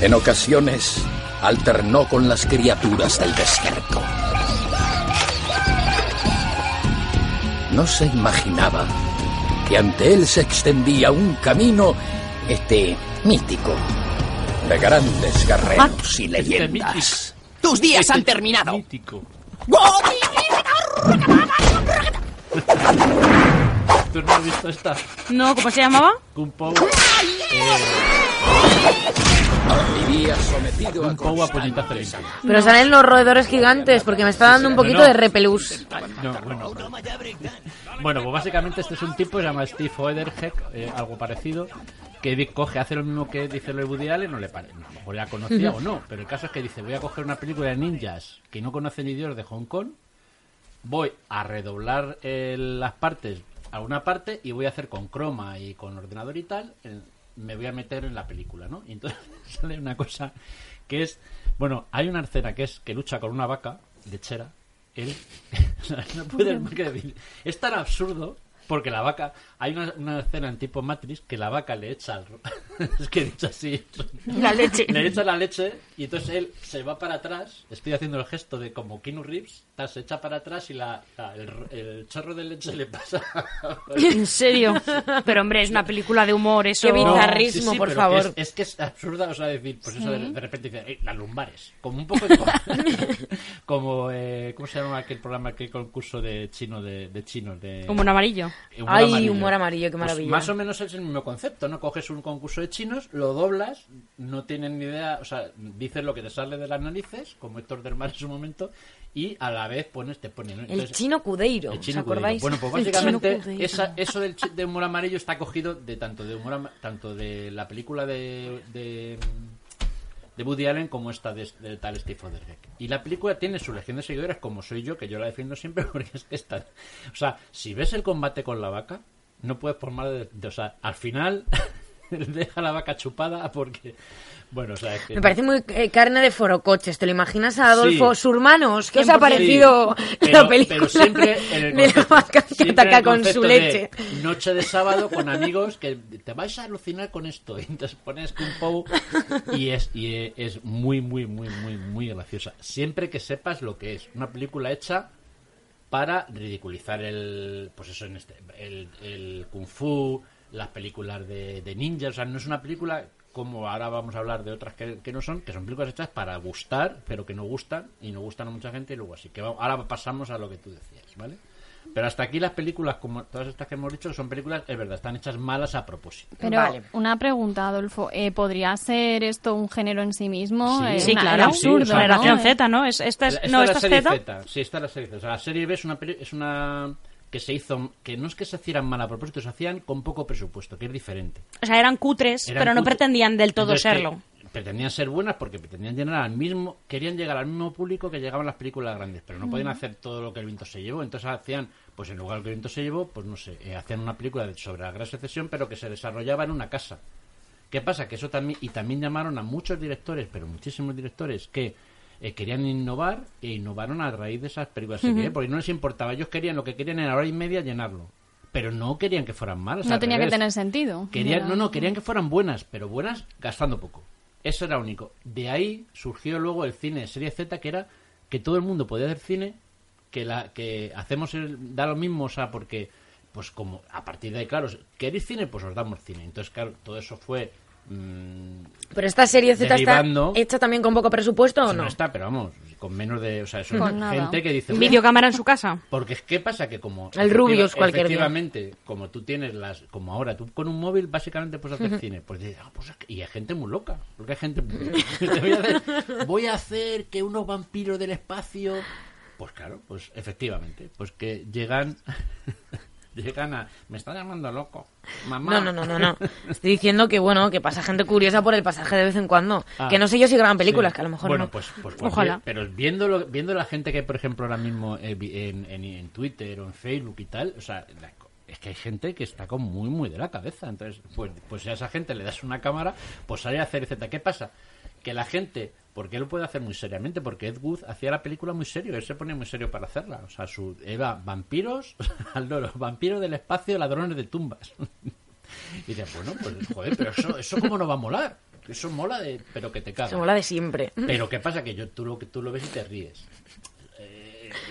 En ocasiones alternó con las criaturas del desierto. No se imaginaba que ante él se extendía un camino, este, mítico, de grandes guerreros y leyendas. Tus días han terminado. Mítico. ¿Tú no has visto esta? No, ¿cómo se llamaba? Kung Po. Vivía sometido a Kung a limpio. Pero salen los roedores gigantes porque me está dando un poquito No, no. de repelús. No, bueno. Bueno, pues básicamente este es un tipo que se llama Steve Oederheck, eh, algo parecido, que di- coge, hace lo mismo que dice lo de Woody Allen, no le parece, a lo mejor ya conocía o no, pero el caso es que dice, voy a coger una película de ninjas que no conocen ni Dios de Hong Kong, voy a redoblar eh, las partes a una parte y voy a hacer con croma y con ordenador y tal, me voy a meter en la película, ¿no? Y entonces sale una cosa que es, bueno, hay una escena que es que lucha con una vaca lechera, él, o sea, no puede más que decir, es tan absurdo porque la vaca, hay una, una escena en tipo Matrix que la vaca le echa, al es que dicho así, La leche. le echa la leche y entonces él se va para atrás, estoy haciendo el gesto de como Keanu Reeves, se echa para atrás y la, la- el, el chorro de leche le pasa. ¿En serio? Pero hombre, es una película de humor, eso. Qué No, bizarrismo, sí, sí, por favor. Es, es que es absurda, o sea, decir, pues eso de, repente dice, "Ey, las lumbares, como un poco de- como, eh, ¿cómo se llama aquel programa, aquel concurso de chino, de, de chinos? De, Humor amarillo. Humor Ay, amarillo. humor amarillo, qué Pues maravilla. más o menos es el mismo concepto, ¿no? Coges un concurso de chinos, lo doblas, no tienen ni idea, o sea, dices lo que te sale de las narices, como Héctor Dermar en su momento, y a la vez pones, te ponen. El chino Cudeiro, el ¿os chino acordáis? Cudeiro. Bueno, pues básicamente esa- eso del de humor amarillo está cogido de tanto de humor tanto de la película de, de de Woody Allen como esta de, de tal Steve Oderheck. Y la película tiene su legión de seguidores como soy yo, que yo la defiendo siempre porque es que está... O sea, si ves el combate con la vaca, no puedes formar de- o sea, al final deja la vaca chupada porque... Bueno, o sea, es que... Me parece muy eh, carne de forocoches. ¿Te lo imaginas a Adolfo? Sí. ¿Sus hermanos? ¿Qué os ha 100%. parecido Sí, la película pero siempre en el de la vaca que ataca con su de leche? Noche de sábado con amigos que te vais a alucinar con esto. Y entonces pones Kung Po y es, y es muy, muy, muy, muy, muy graciosa. Siempre que sepas lo que es. Una película hecha para ridiculizar el pues eso en este el, el kung fu las películas de, de ninjas o sea no es una película como ahora vamos a hablar de otras que, que no son que son películas hechas para gustar pero que no gustan y no gustan a mucha gente y luego así que va- ahora pasamos a lo que tú decías vale pero hasta aquí las películas como todas estas que hemos dicho son películas es verdad están hechas malas a propósito Pero una pregunta, Adolfo. Eh, ¿Podría ser esto un género en sí mismo? Sí. Eh, Sí, una- claro. absurdo, Sí, o sea, Generación ¿no? Z, ¿no? Es, esta es, Esta no, es la esta es serie Z. Z. Sí, esta es la serie Z. O sea, la serie B es una, peli- es una que se hizo, que no es que se hicieran mal a propósito, se hacían con poco presupuesto, que es diferente. O sea, eran cutres, Eran pero no pretendían del todo serlo. Pretendían ser buenas porque pretendían llenar al mismo, querían llegar al mismo público que llegaban las películas grandes, pero no podían hacer todo lo que el viento se llevó. Entonces hacían, pues en lugar de lo que el viento se llevó, pues no sé, eh, hacían una película sobre la gran secesión, pero que se desarrollaba en una casa. ¿Qué pasa? Que eso también, y también llamaron a muchos directores, pero muchísimos directores, que eh, querían innovar e innovaron a raíz de esas películas. Porque no les importaba, ellos querían, lo que querían era hora y media llenarlo. Pero no querían que fueran malas. No tenía que tener sentido. Querían, no, no, querían que fueran buenas, pero buenas gastando poco. Eso era único. De ahí surgió luego el cine serie Z, que era que todo el mundo podía hacer cine, que la que hacemos el, da lo mismo, o sea, porque pues como a partir de ahí, claro, ¿queréis cine? Pues os damos cine. Entonces, claro, todo eso fue mm, Pero esta serie Z está hecha también con poco presupuesto o Sí, no? está, pero vamos, con menos de, o sea, eso Con nada. gente que dice Videocámara en su casa. porque es que pasa que como El Rubius cualquier día. efectivamente, como tú tienes las como ahora tú con un móvil básicamente puedes hacer cine, pues dices, ah, pues y hay gente muy loca, porque hay gente Te voy, a hacer, voy a hacer que unos vampiros del espacio pues claro, pues efectivamente, pues que llegan llegan a me está llamando loco. Mamá. No, no, no, no, no. Estoy diciendo que, bueno, que pasa gente curiosa por el pasaje de vez en cuando. Ah. que no sé yo si graban películas, Sí. que a lo mejor bueno, no. pues, pues, pues Ojalá. bien, pero viendo, viendo la gente que por ejemplo, ahora mismo eh, en, en, en Twitter o en Facebook y tal, o sea, la- es que hay gente que está como muy, muy de la cabeza. Entonces, pues, pues si a esa gente le das una cámara, pues sale a hacer etc. ¿Qué pasa? Que la gente, porque él lo puede hacer muy seriamente, porque Ed Wood hacía la película muy serio, él se ponía muy serio para hacerla. O sea, su, era vampiros al loro, vampiros del espacio, ladrones de tumbas. Y dices, bueno, pues joder, pero eso, eso cómo no va a molar. Eso mola de, pero que te cagas. Eso mola de siempre. Pero qué pasa que yo tú lo que tú lo ves y te ríes.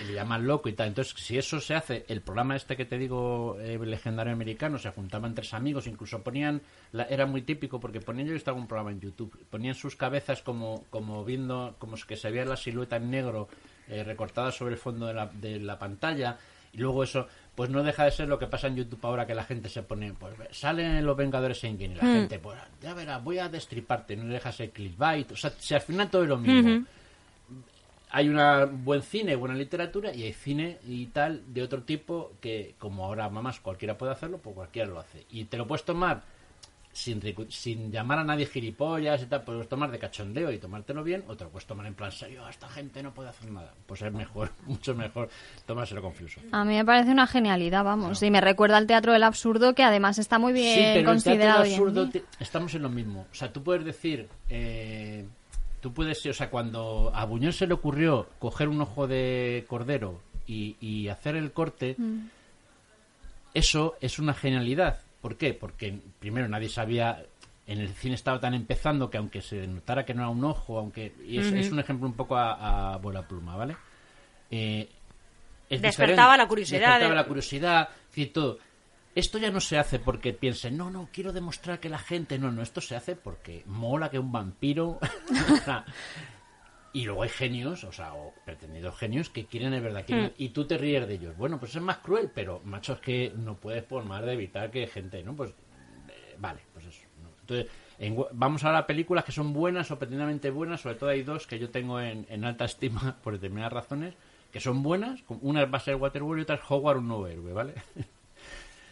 Y le llaman loco y tal. Entonces, si eso se hace, el programa este que te digo, eh, legendario americano, se juntaban tres amigos, incluso ponían, la- era muy típico porque ponían, yo visto algún programa en YouTube, ponían sus cabezas como, como viendo, como que se veía la silueta en negro eh, recortada sobre el fondo de la, de la pantalla Y luego eso, pues no deja de ser lo que pasa en YouTube ahora que la gente se pone, pues salen los Vengadores Endgame y la Mm. gente, pues ya verás, voy a destriparte, no dejas el clickbait. O sea, si al final todo es lo mismo. Hay una buen cine, buena literatura y hay cine y tal de otro tipo que como ahora mamás cualquiera puede hacerlo, pues cualquiera lo hace. Y te lo puedes tomar sin, sin llamar a nadie gilipollas y tal, puedes tomar de cachondeo y tomártelo bien, o te lo puedes tomar en plan serio, "Ah, esta gente no puede hacer nada. Pues es mejor, mucho mejor tomárselo con filosofía. A mí me parece una genialidad, vamos. Y me recuerda al teatro del absurdo, que además está muy bien Sí, pero el teatro considerado. en absurdo te- estamos en lo mismo. O sea, tú puedes decir, eh, tú puedes, o sea, cuando a Buñuel se le ocurrió coger un ojo de cordero y, y hacer el corte, Mm. eso es una genialidad. ¿Por qué? Porque primero nadie sabía, en el cine estaba tan empezando que aunque se notara que no era un ojo, aunque y es, un ejemplo un poco a, a vuela pluma, ¿vale? Eh, es Despertaba la curiosidad Despertaba de- la curiosidad, es decir, todo. Esto ya no se hace porque piensen, no, no, quiero demostrar que la gente. No, no, esto se hace porque mola que un vampiro. Y luego hay genios, o sea, o pretendidos genios que quieren de verdad. quieren- Hmm. Y tú te ríes de ellos. Bueno, pues es más cruel, pero macho, es que no puedes por más de evitar que gente, ¿no? Pues eh, vale, pues eso. ¿no? Entonces, en vamos ahora a películas que son buenas o pretendidamente buenas. Sobre todo hay dos que yo tengo en, en alta estima por determinadas razones, que son buenas. Una va a ser Waterworld y otra es Howard, un nuevo héroe, ¿vale?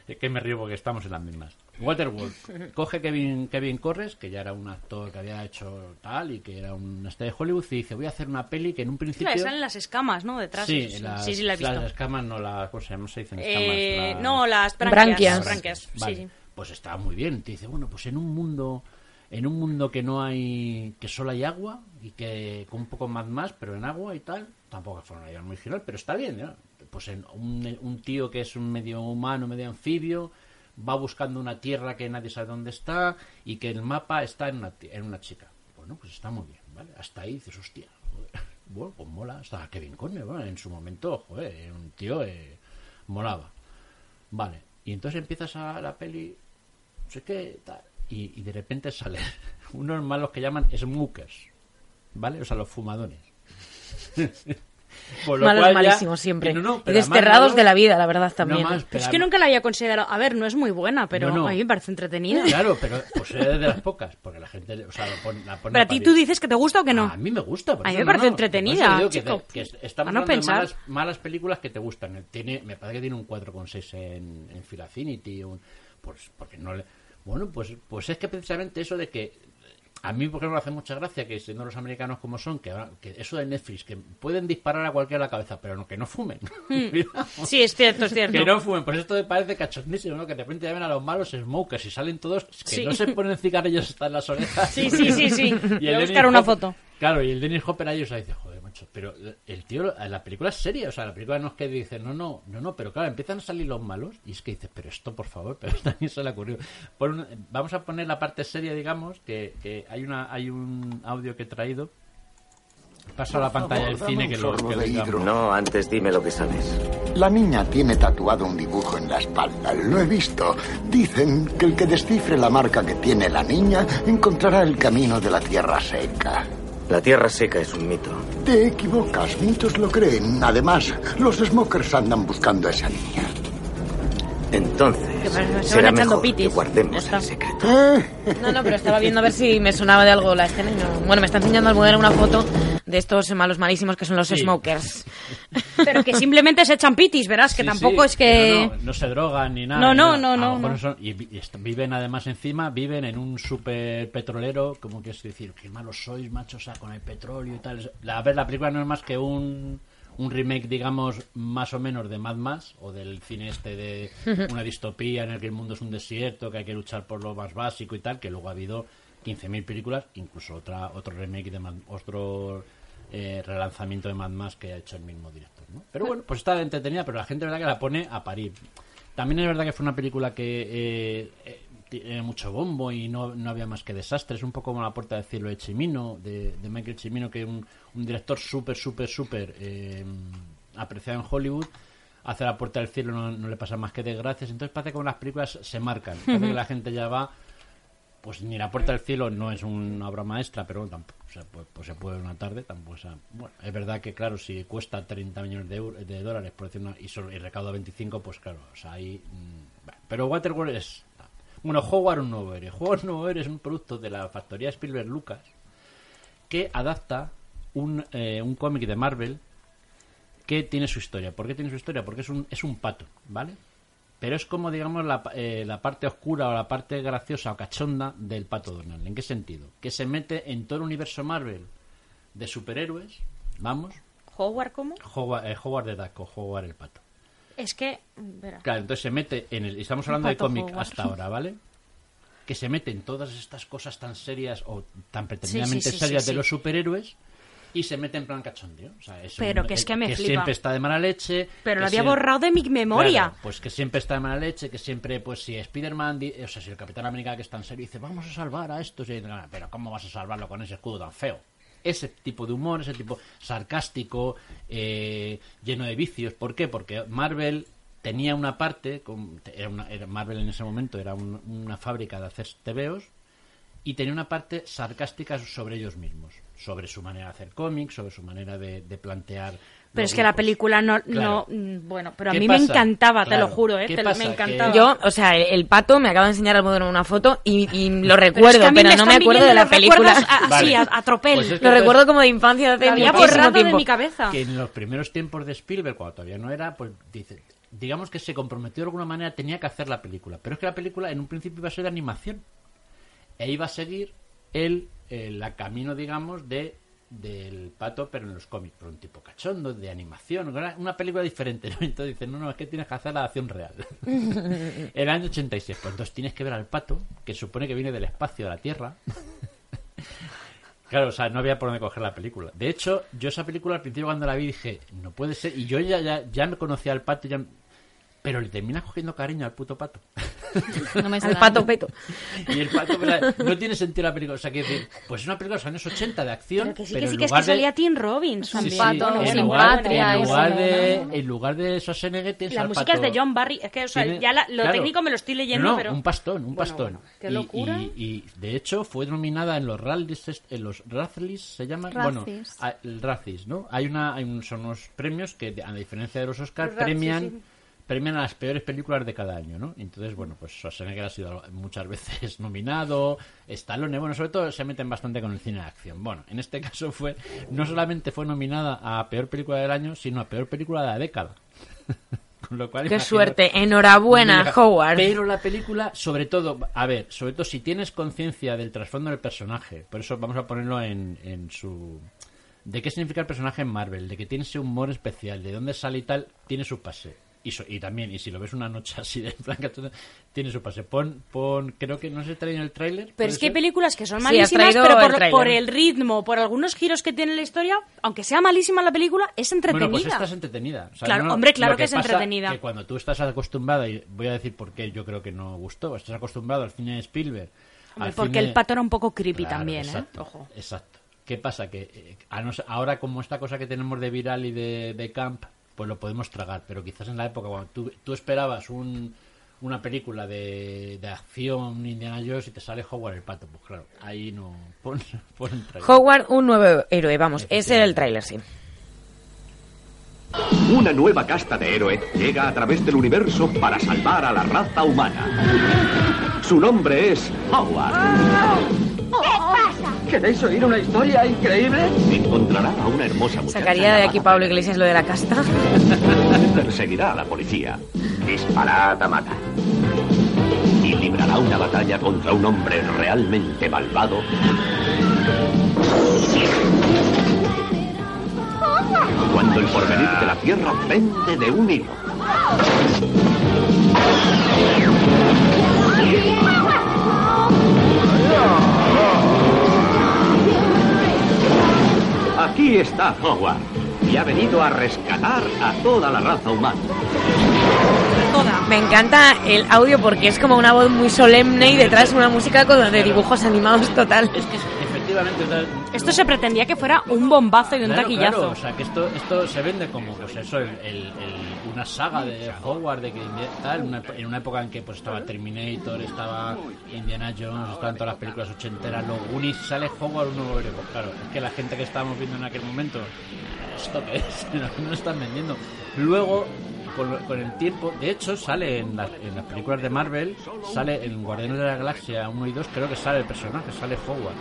Es que me río porque estamos en las mismas. Waterworld coge Kevin, Kevin Corres, que ya era un actor que había hecho tal y que era un estrella de Hollywood, y dice, voy a hacer una peli que en un principio... Claro, salen las escamas, ¿no? Detrás. Sí, sí, las, sí, sí, la he visto. las escamas no las... ¿Cómo se llama? Se dicen escamas. Eh, las- no, las branquias. Branquias. branquias, sí, Vale, sí. Pues está muy bien. Te dice, bueno, pues en un mundo en un mundo que no hay que solo hay agua y que con un poco más más, pero en agua y tal, tampoco fue una idea muy general, pero está bien, ¿no? Pues en un, un tío que es un medio humano, medio anfibio, va buscando una tierra que nadie sabe dónde está y que el mapa está en una, en una chica. Bueno, pues está muy bien, ¿vale? Hasta ahí dices, hostia, joder, bueno, pues mola, hasta Kevin Conner, bueno, en su momento, joder, era un tío eh, molaba. Vale, y entonces empiezas a la peli, no sé qué, tal, y, y de repente salen unos malos que llaman smokers, ¿vale? O sea, los fumadores. Por lo Malos cual ya- malísimos siempre. y no, no, Y pero además desterrados malos- de la vida, la verdad, también. No más, ¿eh? pero Es que nunca la había considerado. A ver, no es muy buena, pero No, no. a mí me parece entretenida. Claro, pero pues es de las pocas, porque la gente o sea, pone, la pone Pero a ti tú dices que te gusta o que no. A mí me gusta. por A mí me no, parece no, entretenida, por eso digo que te- que estamos A no pensar. malas, malas películas que te gustan. Tiene, me parece que tiene un 4,6 en, en Filafinity. Un, pues, porque no le, bueno, pues, pues es que precisamente eso de que a mí, por ejemplo, me hace mucha gracia que siendo los americanos como son, que, que eso de Netflix, que pueden disparar a cualquiera la cabeza, pero no, que no fumen. Hmm. Sí, es cierto, es cierto. Que no fumen, pues esto me parece cachondísimo, ¿no? Que de repente llamen a los malos smokers y salen todos, que Sí. no se ponen cigarrillos hasta en las orejas. Sí, sí, sí, sí. Y Voy a buscar una foto. Claro, y el Dennis Hopper ahí, o sea, dice, macho, pero el tío, la película es seria, o sea, la película no es que dice, no, no, no, no, pero claro, empiezan a salir los malos y es que dices, pero esto, por favor, pero también se le ocurrió. Por un- vamos a poner la parte seria, digamos, que, que hay una hay un audio que he traído. Paso a la pantalla del cine que lo, que lo digamos. No, antes dime lo que sabes. La niña tiene tatuado un dibujo en la espalda. Lo he visto. Dicen que el que descifre la marca que tiene la niña encontrará el camino de la tierra seca. La tierra seca es un mito. Te equivocas, muchos lo creen. Además, los smokers andan buscando a esa niña. Entonces, Que se será van echando mejor que pitis. guardemos Está. el secreto. No, no, pero estaba viendo a ver si me sonaba de algo la escena y no. Bueno, me está enseñando al modelo una foto de estos malos malísimos que son los Sí. smokers. Pero que simplemente se echan pitis, verás, que Sí, tampoco sí, es que... No, no, no se drogan ni nada. No, no, no, no, son- y, viven además encima, viven en un super petrolero, como que es decir, qué malos sois, machos, o sea, con el petróleo y tal. La- A ver, la película no es más que un, un remake, digamos, más o menos de Mad Max, o del cine este de una distopía en el que el mundo es un desierto, que hay que luchar por lo más básico y tal, que luego ha habido 15.000 películas, incluso otra otro remake de Mad, otro eh, relanzamiento de Mad Max que ha hecho el mismo director. ¿no? Pero bueno, pues está entretenida, pero la gente verdad que la pone a parir. También es verdad que fue una película que eh, eh, tiene mucho bombo y no, no había más que desastres, un poco como La Puerta del Cielo de Chimino, de, de Michael Chimino, que un, un director súper, súper, súper eh, apreciado en Hollywood. Hace La Puerta del Cielo no, no le pasa más que desgracias, entonces parece que con las películas se marcan, parece que la gente ya va pues ni La Puerta del Cielo no es una obra maestra, pero tampoco, o sea, pues, pues se puede una tarde, tampoco, o sea, bueno, es verdad que claro, si cuesta 30 millones de, euros, de dólares por decir una, y, solo, y recauda 25, pues claro, o sea, ahí... mm, bueno. pero Waterworld es... Bueno, Howard un nuevo héroe. Howard un nuevo héroe es un producto de la factoría Spielberg Lucas que adapta un, eh, un cómic de Marvel que tiene su historia. ¿Por qué tiene su historia? Porque es un, es un pato, ¿vale? Pero es como, digamos, la, eh, la parte oscura o la parte graciosa o cachonda del pato Donald. ¿En qué sentido? Que se mete en todo el universo Marvel de superhéroes, vamos, ¿Howard cómo? Howard, eh, Howard the Duck o Howard el pato. Es que... verá. Claro, entonces se mete en el. y Estamos hablando de cómic hasta ahora, ¿vale? Que se mete en todas estas cosas tan serias o tan pretendidamente sí, sí, serias de los superhéroes y se mete en plan cachondeo. O sea, es Pero un- que es eh, que me que flipa. siempre está de mala leche. Pero lo había borrado de mi memoria. Claro, pues que siempre está de mala leche, que siempre, pues si Spider-Man, di- o sea, si el Capitán América que está en serio dice, vamos a salvar a estos, y dice, "Ah, pero ¿cómo vas a salvarlo con ese escudo tan feo? Ese tipo de humor, ese tipo sarcástico, eh, lleno de vicios. ¿Por qué? Porque Marvel tenía una parte, era una- era- Marvel en ese momento era un- una fábrica de hacer tebeos, y tenía una parte sarcástica sobre ellos mismos, sobre su manera de hacer cómics, sobre su manera de, de plantear. Pero es que la película no... Claro. no mm, bueno, pero a ¿Qué mí me encantaba, te lo juro, ¿eh? Me encantaba. Yo, o sea, el, el pato me acaba de enseñar al modo en una foto y, y lo Pero es recuerdo, que a mí pero me no me acuerdo de la película. a- así, a- a tropel. Pues es que lo entonces- recuerdo como de infancia de muchísimo borrado de tiempo. mi cabeza. que en los primeros tiempos de Spielberg, cuando todavía no era, pues dice, digamos que se comprometió de alguna manera, tenía que hacer la película. Pero es que la película en un principio iba a ser de animación. E iba a seguir el, el camino, digamos, de del pato, pero en los cómics, por un tipo cachondo, de animación, una película diferente, ¿no? Entonces dicen, no, no, es que tienes que hacer la acción real. el año 86, pues entonces tienes que ver al pato, que supone que viene del espacio a la Tierra. Claro, o sea, no había por dónde coger la película. De hecho, yo esa película al principio cuando la vi dije, no puede ser. Y yo ya, ya, ya me conocía al pato, ya... pero le termina cogiendo cariño al puto pato. No me Al pato peto. Y el pato, ¿verdad? no tiene sentido la película. O sea, decir, pues es una película de los años 80 de acción. Pero que sí, pero que sí, que es que lugar de- salía Tim Robbins Sí, también. sí, pato, no, en sin lugar, patria, en lugar no, de, no, en lugar de Schwarzenegger tienes La al música es de John Barry. Es que, o sea, Tiene- ya la- lo claro. técnico me lo estoy leyendo, pero... un pastón, un pastón. bueno, qué Y- locura. Y, y, de hecho fue nominada en los rallies, en los Razzies se llaman, bueno, el Razzies, ¿no? Hay una, hay un- son unos premios que a diferencia de los Oscars premian sí. Premian a las peores películas de cada año, ¿no? Entonces, bueno, pues Schwarzenegger ha sido muchas veces nominado, Stallone, bueno, sobre todo se meten bastante con el cine de acción. Bueno, en este caso fue, no solamente fue nominada a peor película del año, sino a peor película de la década. Con lo cual, Qué imagino- suerte. Enhorabuena, Mira, Howard. Pero la película, sobre todo, a ver, sobre todo si tienes conciencia del trasfondo del personaje, por eso vamos a ponerlo en, en su... De qué significa el personaje en Marvel, de que tiene ese humor especial, de dónde sale y tal, tiene su pase. Y, so- y también, y si lo ves una noche así de blanca, tiene su pase. Pon, pon, creo que no se trae en el tráiler. Pero ¿puede es que hay películas que son malísimas, pero por, el ritmo, por algunos giros que tiene la historia, aunque sea malísima la película, es entretenida. Bueno, pues esta es entretenida. O sea, Claro, no- hombre, claro que es pasa entretenida. Que cuando tú estás acostumbrada, y voy a decir por qué yo creo que no gustó, estás acostumbrado al cine de Spielberg. Hombre, porque cine- el pato era un poco creepy Claro, también, exacto, ¿eh? Ojo. Exacto. ¿Qué pasa? Que eh, a no ahora como esta cosa que tenemos de viral y de, de camp, pues lo podemos tragar. Pero quizás en la época cuando tú, tú esperabas un, una película de, de acción Indiana Jones y te sale Howard el pato, pues claro, ahí no... Pon, pon el trailer. Howard, un nuevo héroe, vamos. Ese era el tráiler, sí. Una nueva casta de héroes llega a través del universo para salvar a la raza humana. Su nombre es Howard. ¿Qué pasa? ¿Queréis oír una historia increíble? Encontrará a una hermosa muchacha. Sacaría de aquí Pablo Iglesias lo de la casta. Perseguirá a la policía. Disparad a matar. Y librará una batalla contra un hombre realmente malvado. Cuando el porvenir de la Tierra pende de un hilo. Aquí está Howard. Y ha venido a rescatar a toda la raza humana. Me encanta el audio porque es como una voz muy solemne y detrás una música con- de dibujos animados total. Es que efectivamente efectivamente. o sea, Esto se pretendía que fuera un bombazo y un Claro, taquillazo. claro, o sea, que esto, esto se vende como, pues eso, el, el- el- una saga de Hogwarts, de que tal, una- en una época en que pues estaba Terminator, estaba Indiana Jones, estaban todas las películas ochenteras, los Goonies, sale Hogwarts un nuevo héroe. Pues claro, es que la gente que estábamos viendo en aquel momento, ¿esto qué es? No lo están vendiendo. Luego, con, lo- con el tiempo, de hecho, sale en, las- en las películas de Marvel, sale en Guardianes de la Galaxia 1 y 2, creo que sale el personaje, sale Hogwarts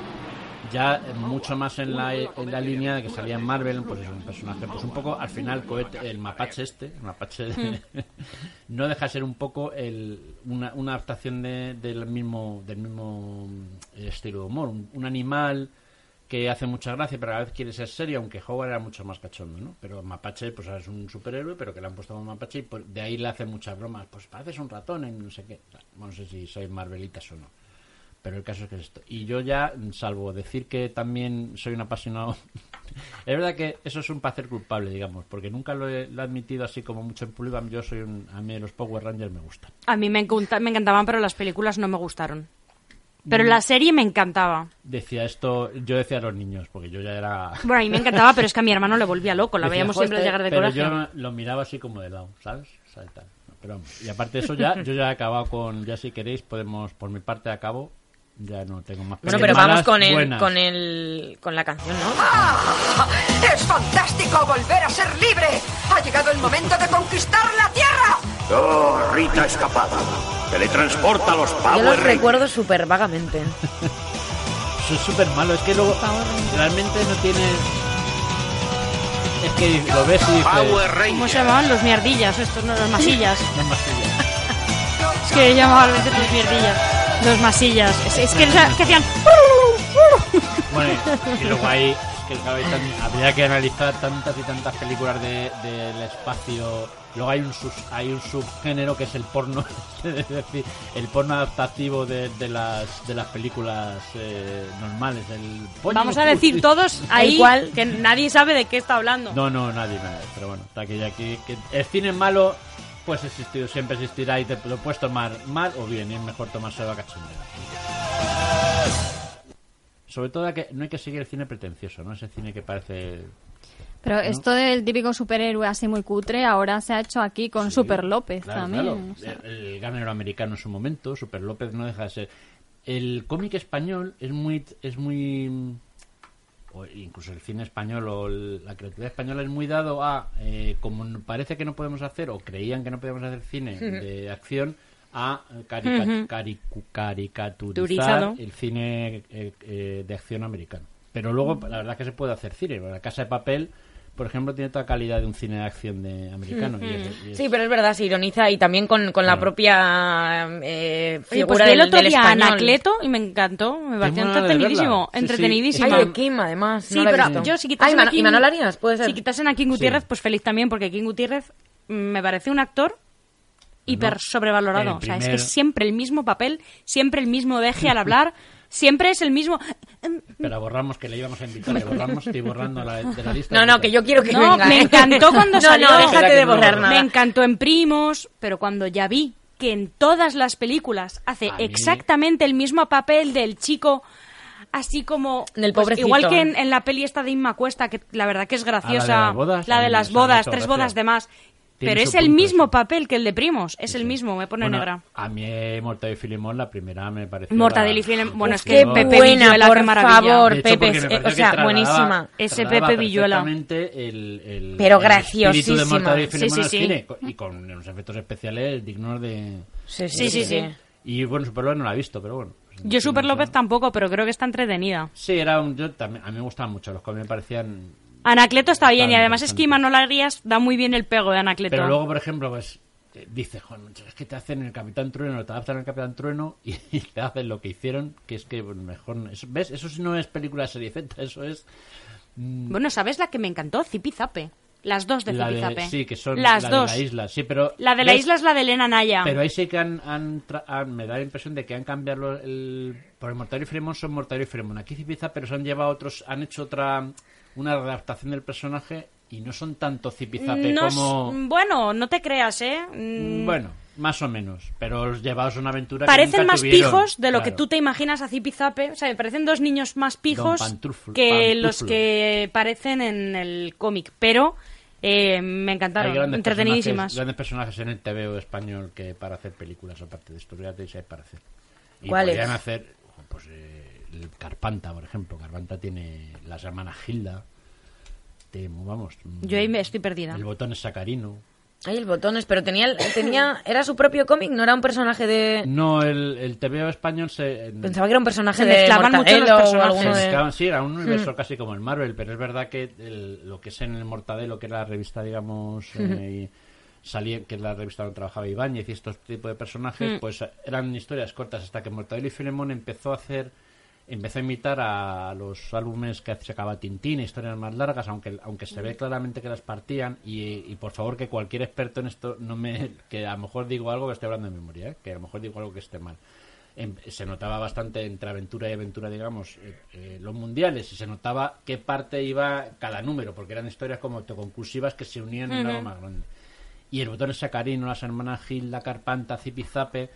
ya mucho más en la, en la línea de que salía en Marvel, pues es un personaje, pues un poco al final cohete- el mapache este, el mapache de- no deja de ser un poco el, una, una adaptación de- del mismo del mismo eh, estilo de humor, un, un animal que hace mucha gracia, pero a la vez quiere ser serio, aunque Howard era mucho más cachondo, ¿no? Pero Mapache, pues ahora es un superhéroe, pero que le han puesto como Mapache y por- de ahí le hacen muchas bromas. Pues pareces un ratón en no sé qué. O sea, No sé si soy Marvelitas o no. Pero el caso es que es esto. Y yo ya, salvo decir que también soy un apasionado... es verdad que eso es un placer culpable, digamos, porque nunca lo he, lo he admitido así como mucho en público. Yo soy un... A mí los Power Rangers me gustan. A mí me, encanta- me encantaban, pero las películas no me gustaron. Pero Mm. la serie me encantaba. Decía esto... Yo decía a los niños, porque yo ya era... Bueno, a mí me encantaba, pero es que a mi hermano le volvía loco. La Decía, veíamos "Joder, siempre llegar de pero yo lo miraba así como de lado, ¿sabes? O sea, tal. Pero vamos, y aparte de eso ya, yo ya he acabado con, ya si queréis podemos, por mi parte acabo, ya no tengo más Bueno, pero vamos con el, con el, con la canción, ¿no? ¡Ah! ¡Es fantástico volver a ser libre! ¡Ha llegado el momento de conquistar la Tierra! Oh, Rita escapada. Teletransporta a los Yo Power los Rangers. recuerdo súper vagamente. Eso es súper malo, es que luego realmente no tiene... Es que lo ves y dices... ¿Cómo se llamaban? Los mierdillas, estos no, los masillas. Es masillas. Es que llamaban los mierdillas. Los masillas. Es, es que, o sea, que hacían... Bueno, y luego hay, que tan- habría que analizar tantas y tantas películas de- del espacio. Luego hay un sus- hay un subgénero que es el porno, es decir, el porno adaptativo de, de las de las películas eh, normales. El pollo Vamos a decir todos ahí cual. que nadie sabe de qué está hablando. No, no, nadie, nadie. Pero bueno, está que ya aquí que el cine malo pues ha existido, siempre existirá y te lo puedes tomar mal o bien, y es mejor tomárselo a cachondeo. Sobre todo que no hay que seguir el cine pretencioso, ¿no? Ese cine que parece... Pero ¿no? esto del típico superhéroe así muy cutre ahora se ha hecho aquí con Super López Claro, también. claro. o sea. El, el americano en su momento, Super López no deja de ser. El cómic español es muy, es muy, o incluso el cine español o el- la creatividad española es muy dado a, eh, como parece que no podemos hacer o creían que no podíamos hacer cine de acción, a carica- Ujú. caricu- caricaturizar Turizado. el cine eh, eh, de acción americano. Pero luego, la verdad es que se puede hacer cine. La Casa de Papel, por ejemplo, tiene toda calidad de un cine de acción de americano. y es- y es- Sí, pero es verdad, se ironiza y también con, con la propia eh, Oye, pues vi el del, otro del día español. Anacleto y me encantó. Me pareció entretenidísimo. verla. Sí, entretenidísimo. Ay, de Kim, además. Sí, no pero yo si Ay, quitasen Mano- a King, ¿Y Manol Arias? Puede ser. Si quitasen a King Gutiérrez, pues feliz también, porque King Gutiérrez mm, me parece un actor hiper sobrevalorado. O sea, es que siempre el mismo papel, siempre el mismo deje al hablar, siempre es el mismo... Pero borramos que le íbamos a invitar, le borramos, estoy borrando la, de la lista. No, no, que yo quiero que No, venga. me ¿eh? encantó cuando no, salió. No, déjate de borrar Me nada. encantó en Primos, pero cuando ya vi que en todas las películas hace A mí- exactamente el mismo papel del chico así como Del pues, igual que en, en la peli esta de Inma Cuesta que la verdad que es graciosa Ah, la de las bodas, la de las bodas tres gracia. bodas de más pero es el mismo papel que el de Primos es el mismo me pone Bueno, negra A mí Mortadelo y Filemón, la primera me pareció... Mortadelo y Filemón bueno es Qué que Pepe buena, Villuela por favor, hecho, Pepe, eh, o sea, buenísima. Ese Pepe Villuela. el, el, Pero el espíritu de graciosísima. Mortadelo y Sí, Filemón sí, sí. cine, co- y con unos efectos especiales dignos de... Sí, sí, sí, sí. Y bueno, Superlópez no la he visto, pero bueno. yo Super López tampoco pero creo que está entretenida Sí, era un... Yo también, a mí me gustaban mucho, los cómics me parecían... Anacleto está bien y además es que Imanol Arias da muy bien el pego de Anacleto Pero luego, por ejemplo, pues eh, dice, "Joder, macho, es que te hacen el Capitán Trueno, te adaptan al Capitán Trueno y, y te hacen lo que hicieron, que es que bueno, mejor... eso- ¿Ves? Eso sí no es película de serie Z, eso es... mm, Bueno, ¿sabes la que me encantó? Zipizape. Las dos de la de- Zipizape. sí, que son Las la dos. de la isla, sí, pero... La de la ¿ves? isla es la de Elena Naya. Pero ahí sí que han, han me da la impresión de que han cambiado el... Por el Mortario y Fremont son Mortario y Fremont. Aquí Zipizape, pero se han llevado otros... Han hecho otra... Una adaptación del personaje y no son tanto Zipizape No como... bueno, no te creas, ¿eh? Mm, Bueno. Más o menos, pero llevados a una aventura Parecen que nunca más tuvieron. pijos de lo que tú te imaginas a Zipizape. O sea, me parecen dos niños más pijos Pantuflo- que Pantuflo. los que parecen en el cómic. Pero eh, me encantaron, grandes entretenidísimas. personajes, grandes personajes en el TVO español que para hacer películas, aparte de de hay para hacer. Y ¿Cuáles? podrían hacer, pues, eh, el Carpanta, por ejemplo. Carpanta tiene las hermanas Gilda. te- vamos. Yo ahí me estoy perdida. El botón es sacarino. Ay, el botones, pero tenía, tenía era su propio cómic, no era un personaje de... No, el, el TVO español se. Pensaba que era un personaje Se de mezclaban mucho los Mortadelo o personajes. Se de... sí, era un universo Mm. casi como el Marvel, pero es verdad que el- lo que es en el Mortadelo, que era la revista, digamos, eh, y salía, que es la revista donde trabajaba Ibáñez y estos tipos de personajes, Mm. pues eran historias cortas hasta que Mortadelo y Filemón empezó a hacer empezó a imitar a los álbumes que sacaba Tintín, historias más largas, aunque aunque se ve claramente que las partían y, y por favor que cualquier experto en esto no me que a lo mejor digo algo que estoy hablando de memoria, ¿eh? que a lo mejor digo algo que esté mal. Em- se notaba bastante entre aventura y aventura, digamos, eh, eh, los mundiales, y se notaba qué parte iba cada número, porque eran historias como autoconclusivas que se unían en Ujú. algo más grande. Y el botón sacarino, las hermanas Gil, la Carpanta, Zipizape,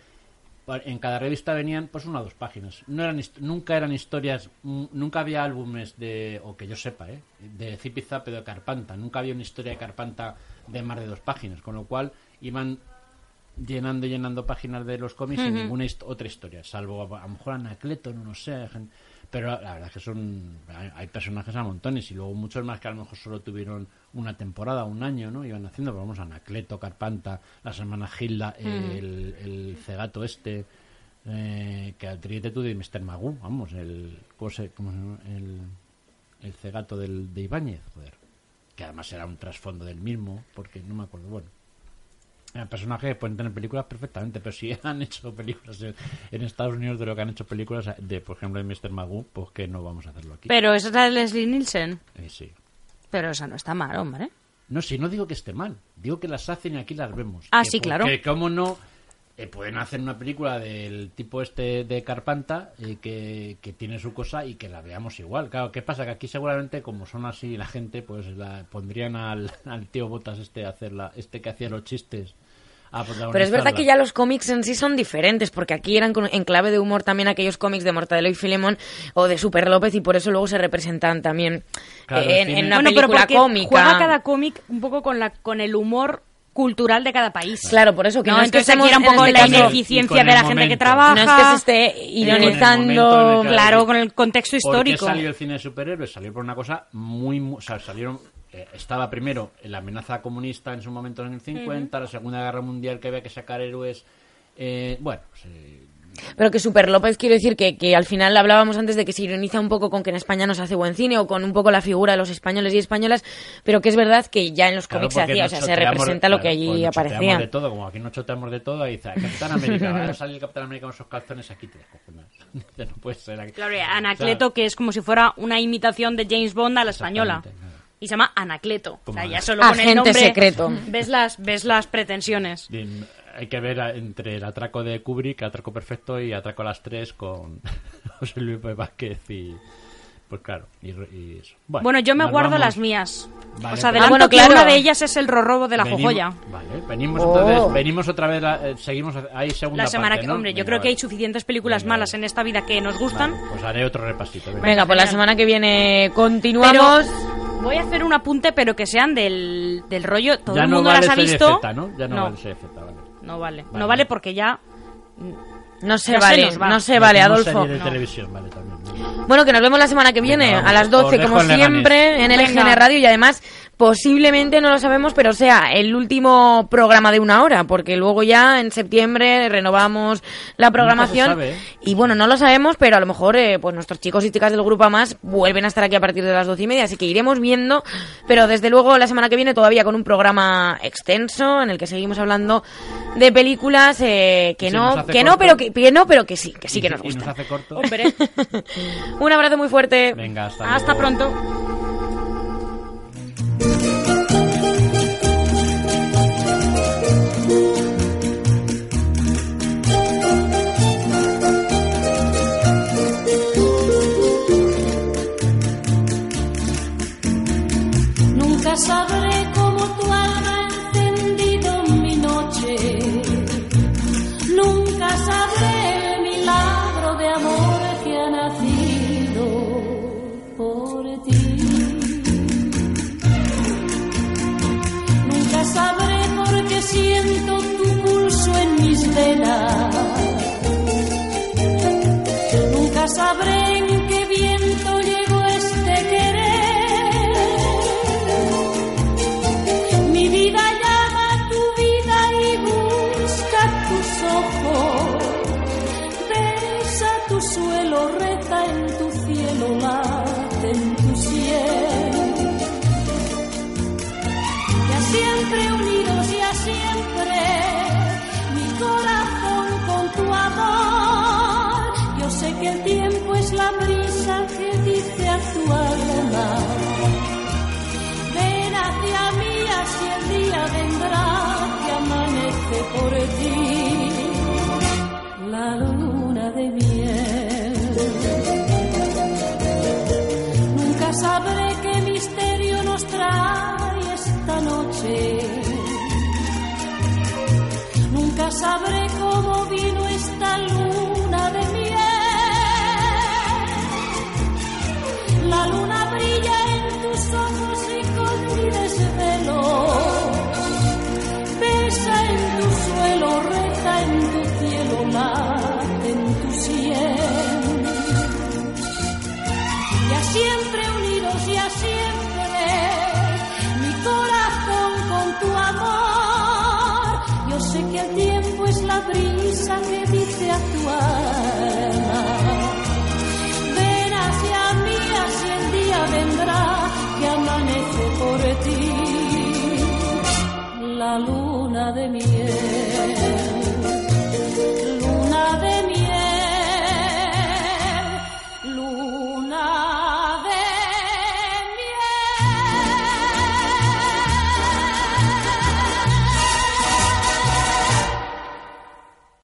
en cada revista venían pues una o dos páginas. No eran nunca eran historias, mm, nunca había álbumes de, o que yo sepa, ¿eh? de Zipizape o de Carpanta. Nunca había una historia de Carpanta de más de dos páginas, con lo cual iban llenando y llenando páginas de los cómics sin Ujú. ninguna hist- otra historia, salvo a, a lo mejor Anacleto, no lo sé, pero la, la verdad es que son hay, hay personajes a montones y luego muchos más que a lo mejor solo tuvieron una temporada, un año, ¿no? Iban haciendo, pero vamos, Anacleto, Carpanta, las hermanas Gilda, Ujú. el, el cegato este, eh, que atríete tú de Mr. Magoo, vamos, el, ¿cómo se, cómo se llama? el, el cegato del, de Ibáñez, joder, que además era un trasfondo del mismo, porque no me acuerdo, bueno. El personaje pueden tener películas perfectamente, pero si han hecho películas en, en Estados Unidos de lo que han hecho películas de, por ejemplo, de Mr. Magoo, pues que no vamos a hacerlo aquí. Pero esa es la de Leslie Nielsen. Eh, sí. Pero esa no está mal, hombre. No, si no digo que esté mal, digo que las hacen y aquí las vemos. Ah, Que sí, claro. Que cómo no eh, pueden hacer una película del tipo este de Carpanta eh, que, que tiene su cosa y que la veamos igual. Claro, ¿qué pasa? Que aquí seguramente como son así la gente, pues la pondrían al, al tío Botas este a hacer la, este que hacía los chistes. A Pero es verdad que ya los cómics en sí son diferentes, porque aquí eran con- en clave de humor también aquellos cómics de Mortadelo y Filemón o de Super López y por eso luego se representan también Claro, eh, en, en una bueno, pero película porque cómica. juega cada cómic un poco con la con el humor cultural de cada país. Claro, por eso que no, es que entonces aquí estemos era un poco este la caso- ineficiencia de la gente que trabaja. No es que se esté ironizando. Claro, con el contexto ¿Por qué histórico. salió el cine de superhéroes? Salió por una cosa muy... mu- o sea, salieron... eh, estaba primero la amenaza comunista en su momento en el 50, la Segunda Guerra Mundial que había que sacar héroes... eh, bueno, pues, eh, Pero que Super López quiero decir que, que al final hablábamos antes de que se ironiza un poco con que en España no se hace buen cine o con un poco la figura de los españoles y españolas, pero que es verdad que ya en los claro, cómics se hacía, o sea, se representa lo que allí pues aparecía. de todo, como aquí no choteamos de todo, ahí dice, "Ah, Capitán América, ahora sale el Capitán América con esos calzones, aquí te no puede ser aquí. Claro, Anacleto, que es como si fuera una imitación de James Bond a la española. Y se llama Anacleto. O sea, ya solo con el nombre secreto. ves las ves las pretensiones. Bien, hay que ver entre el atraco de Kubrick, atraco perfecto y atraco a las tres con José Luis Vázquez y pues claro, y, y eso. Bueno, yo me guardo vamos- las mías. Vale, Os pero- adelanto Ah, bueno, que claro. una de ellas es el rorrobo de la Venimos- jojoya. Vale, venimos Oh. entonces, venimos otra vez, la- eh, seguimos, hay segunda La semana parte, que, ¿no? hombre, yo Venga, creo que hay suficientes películas Venga, malas en esta vida que nos gustan. Vale, pues haré otro repasito. venga. Venga, pues la semana que viene continuamos. Voy a hacer un apunte, pero que sean del, del rollo. Todo ya el no mundo vale las ha visto. ¿no? Ya no, No. vale. No vale. Vale. No vale porque ya. No se Ya se vale, nos va. no se vale, Adolfo. serie de No. televisión, vale, también. Bueno, que nos vemos la semana que viene, Venga, a las 12, Os como siempre, en el. LGN Radio y además posiblemente, no lo sabemos, pero sea el último programa de una hora, porque luego ya en septiembre renovamos la programación. sabe, ¿eh? Y bueno, no lo sabemos, pero a lo mejor eh, pues nuestros chicos y chicas del grupo más vuelven a estar aquí a partir de las doce y media, así que iremos viendo, pero desde luego la semana que viene todavía con un programa extenso en el que seguimos hablando de películas eh, que no, que no, pero que, que no, pero que sí, que sí que nos gusta. hace corto. Hombre, Un abrazo muy fuerte. Venga, hasta, hasta luego. pronto. Nunca sabré nunca sabré por ti la luna de miel.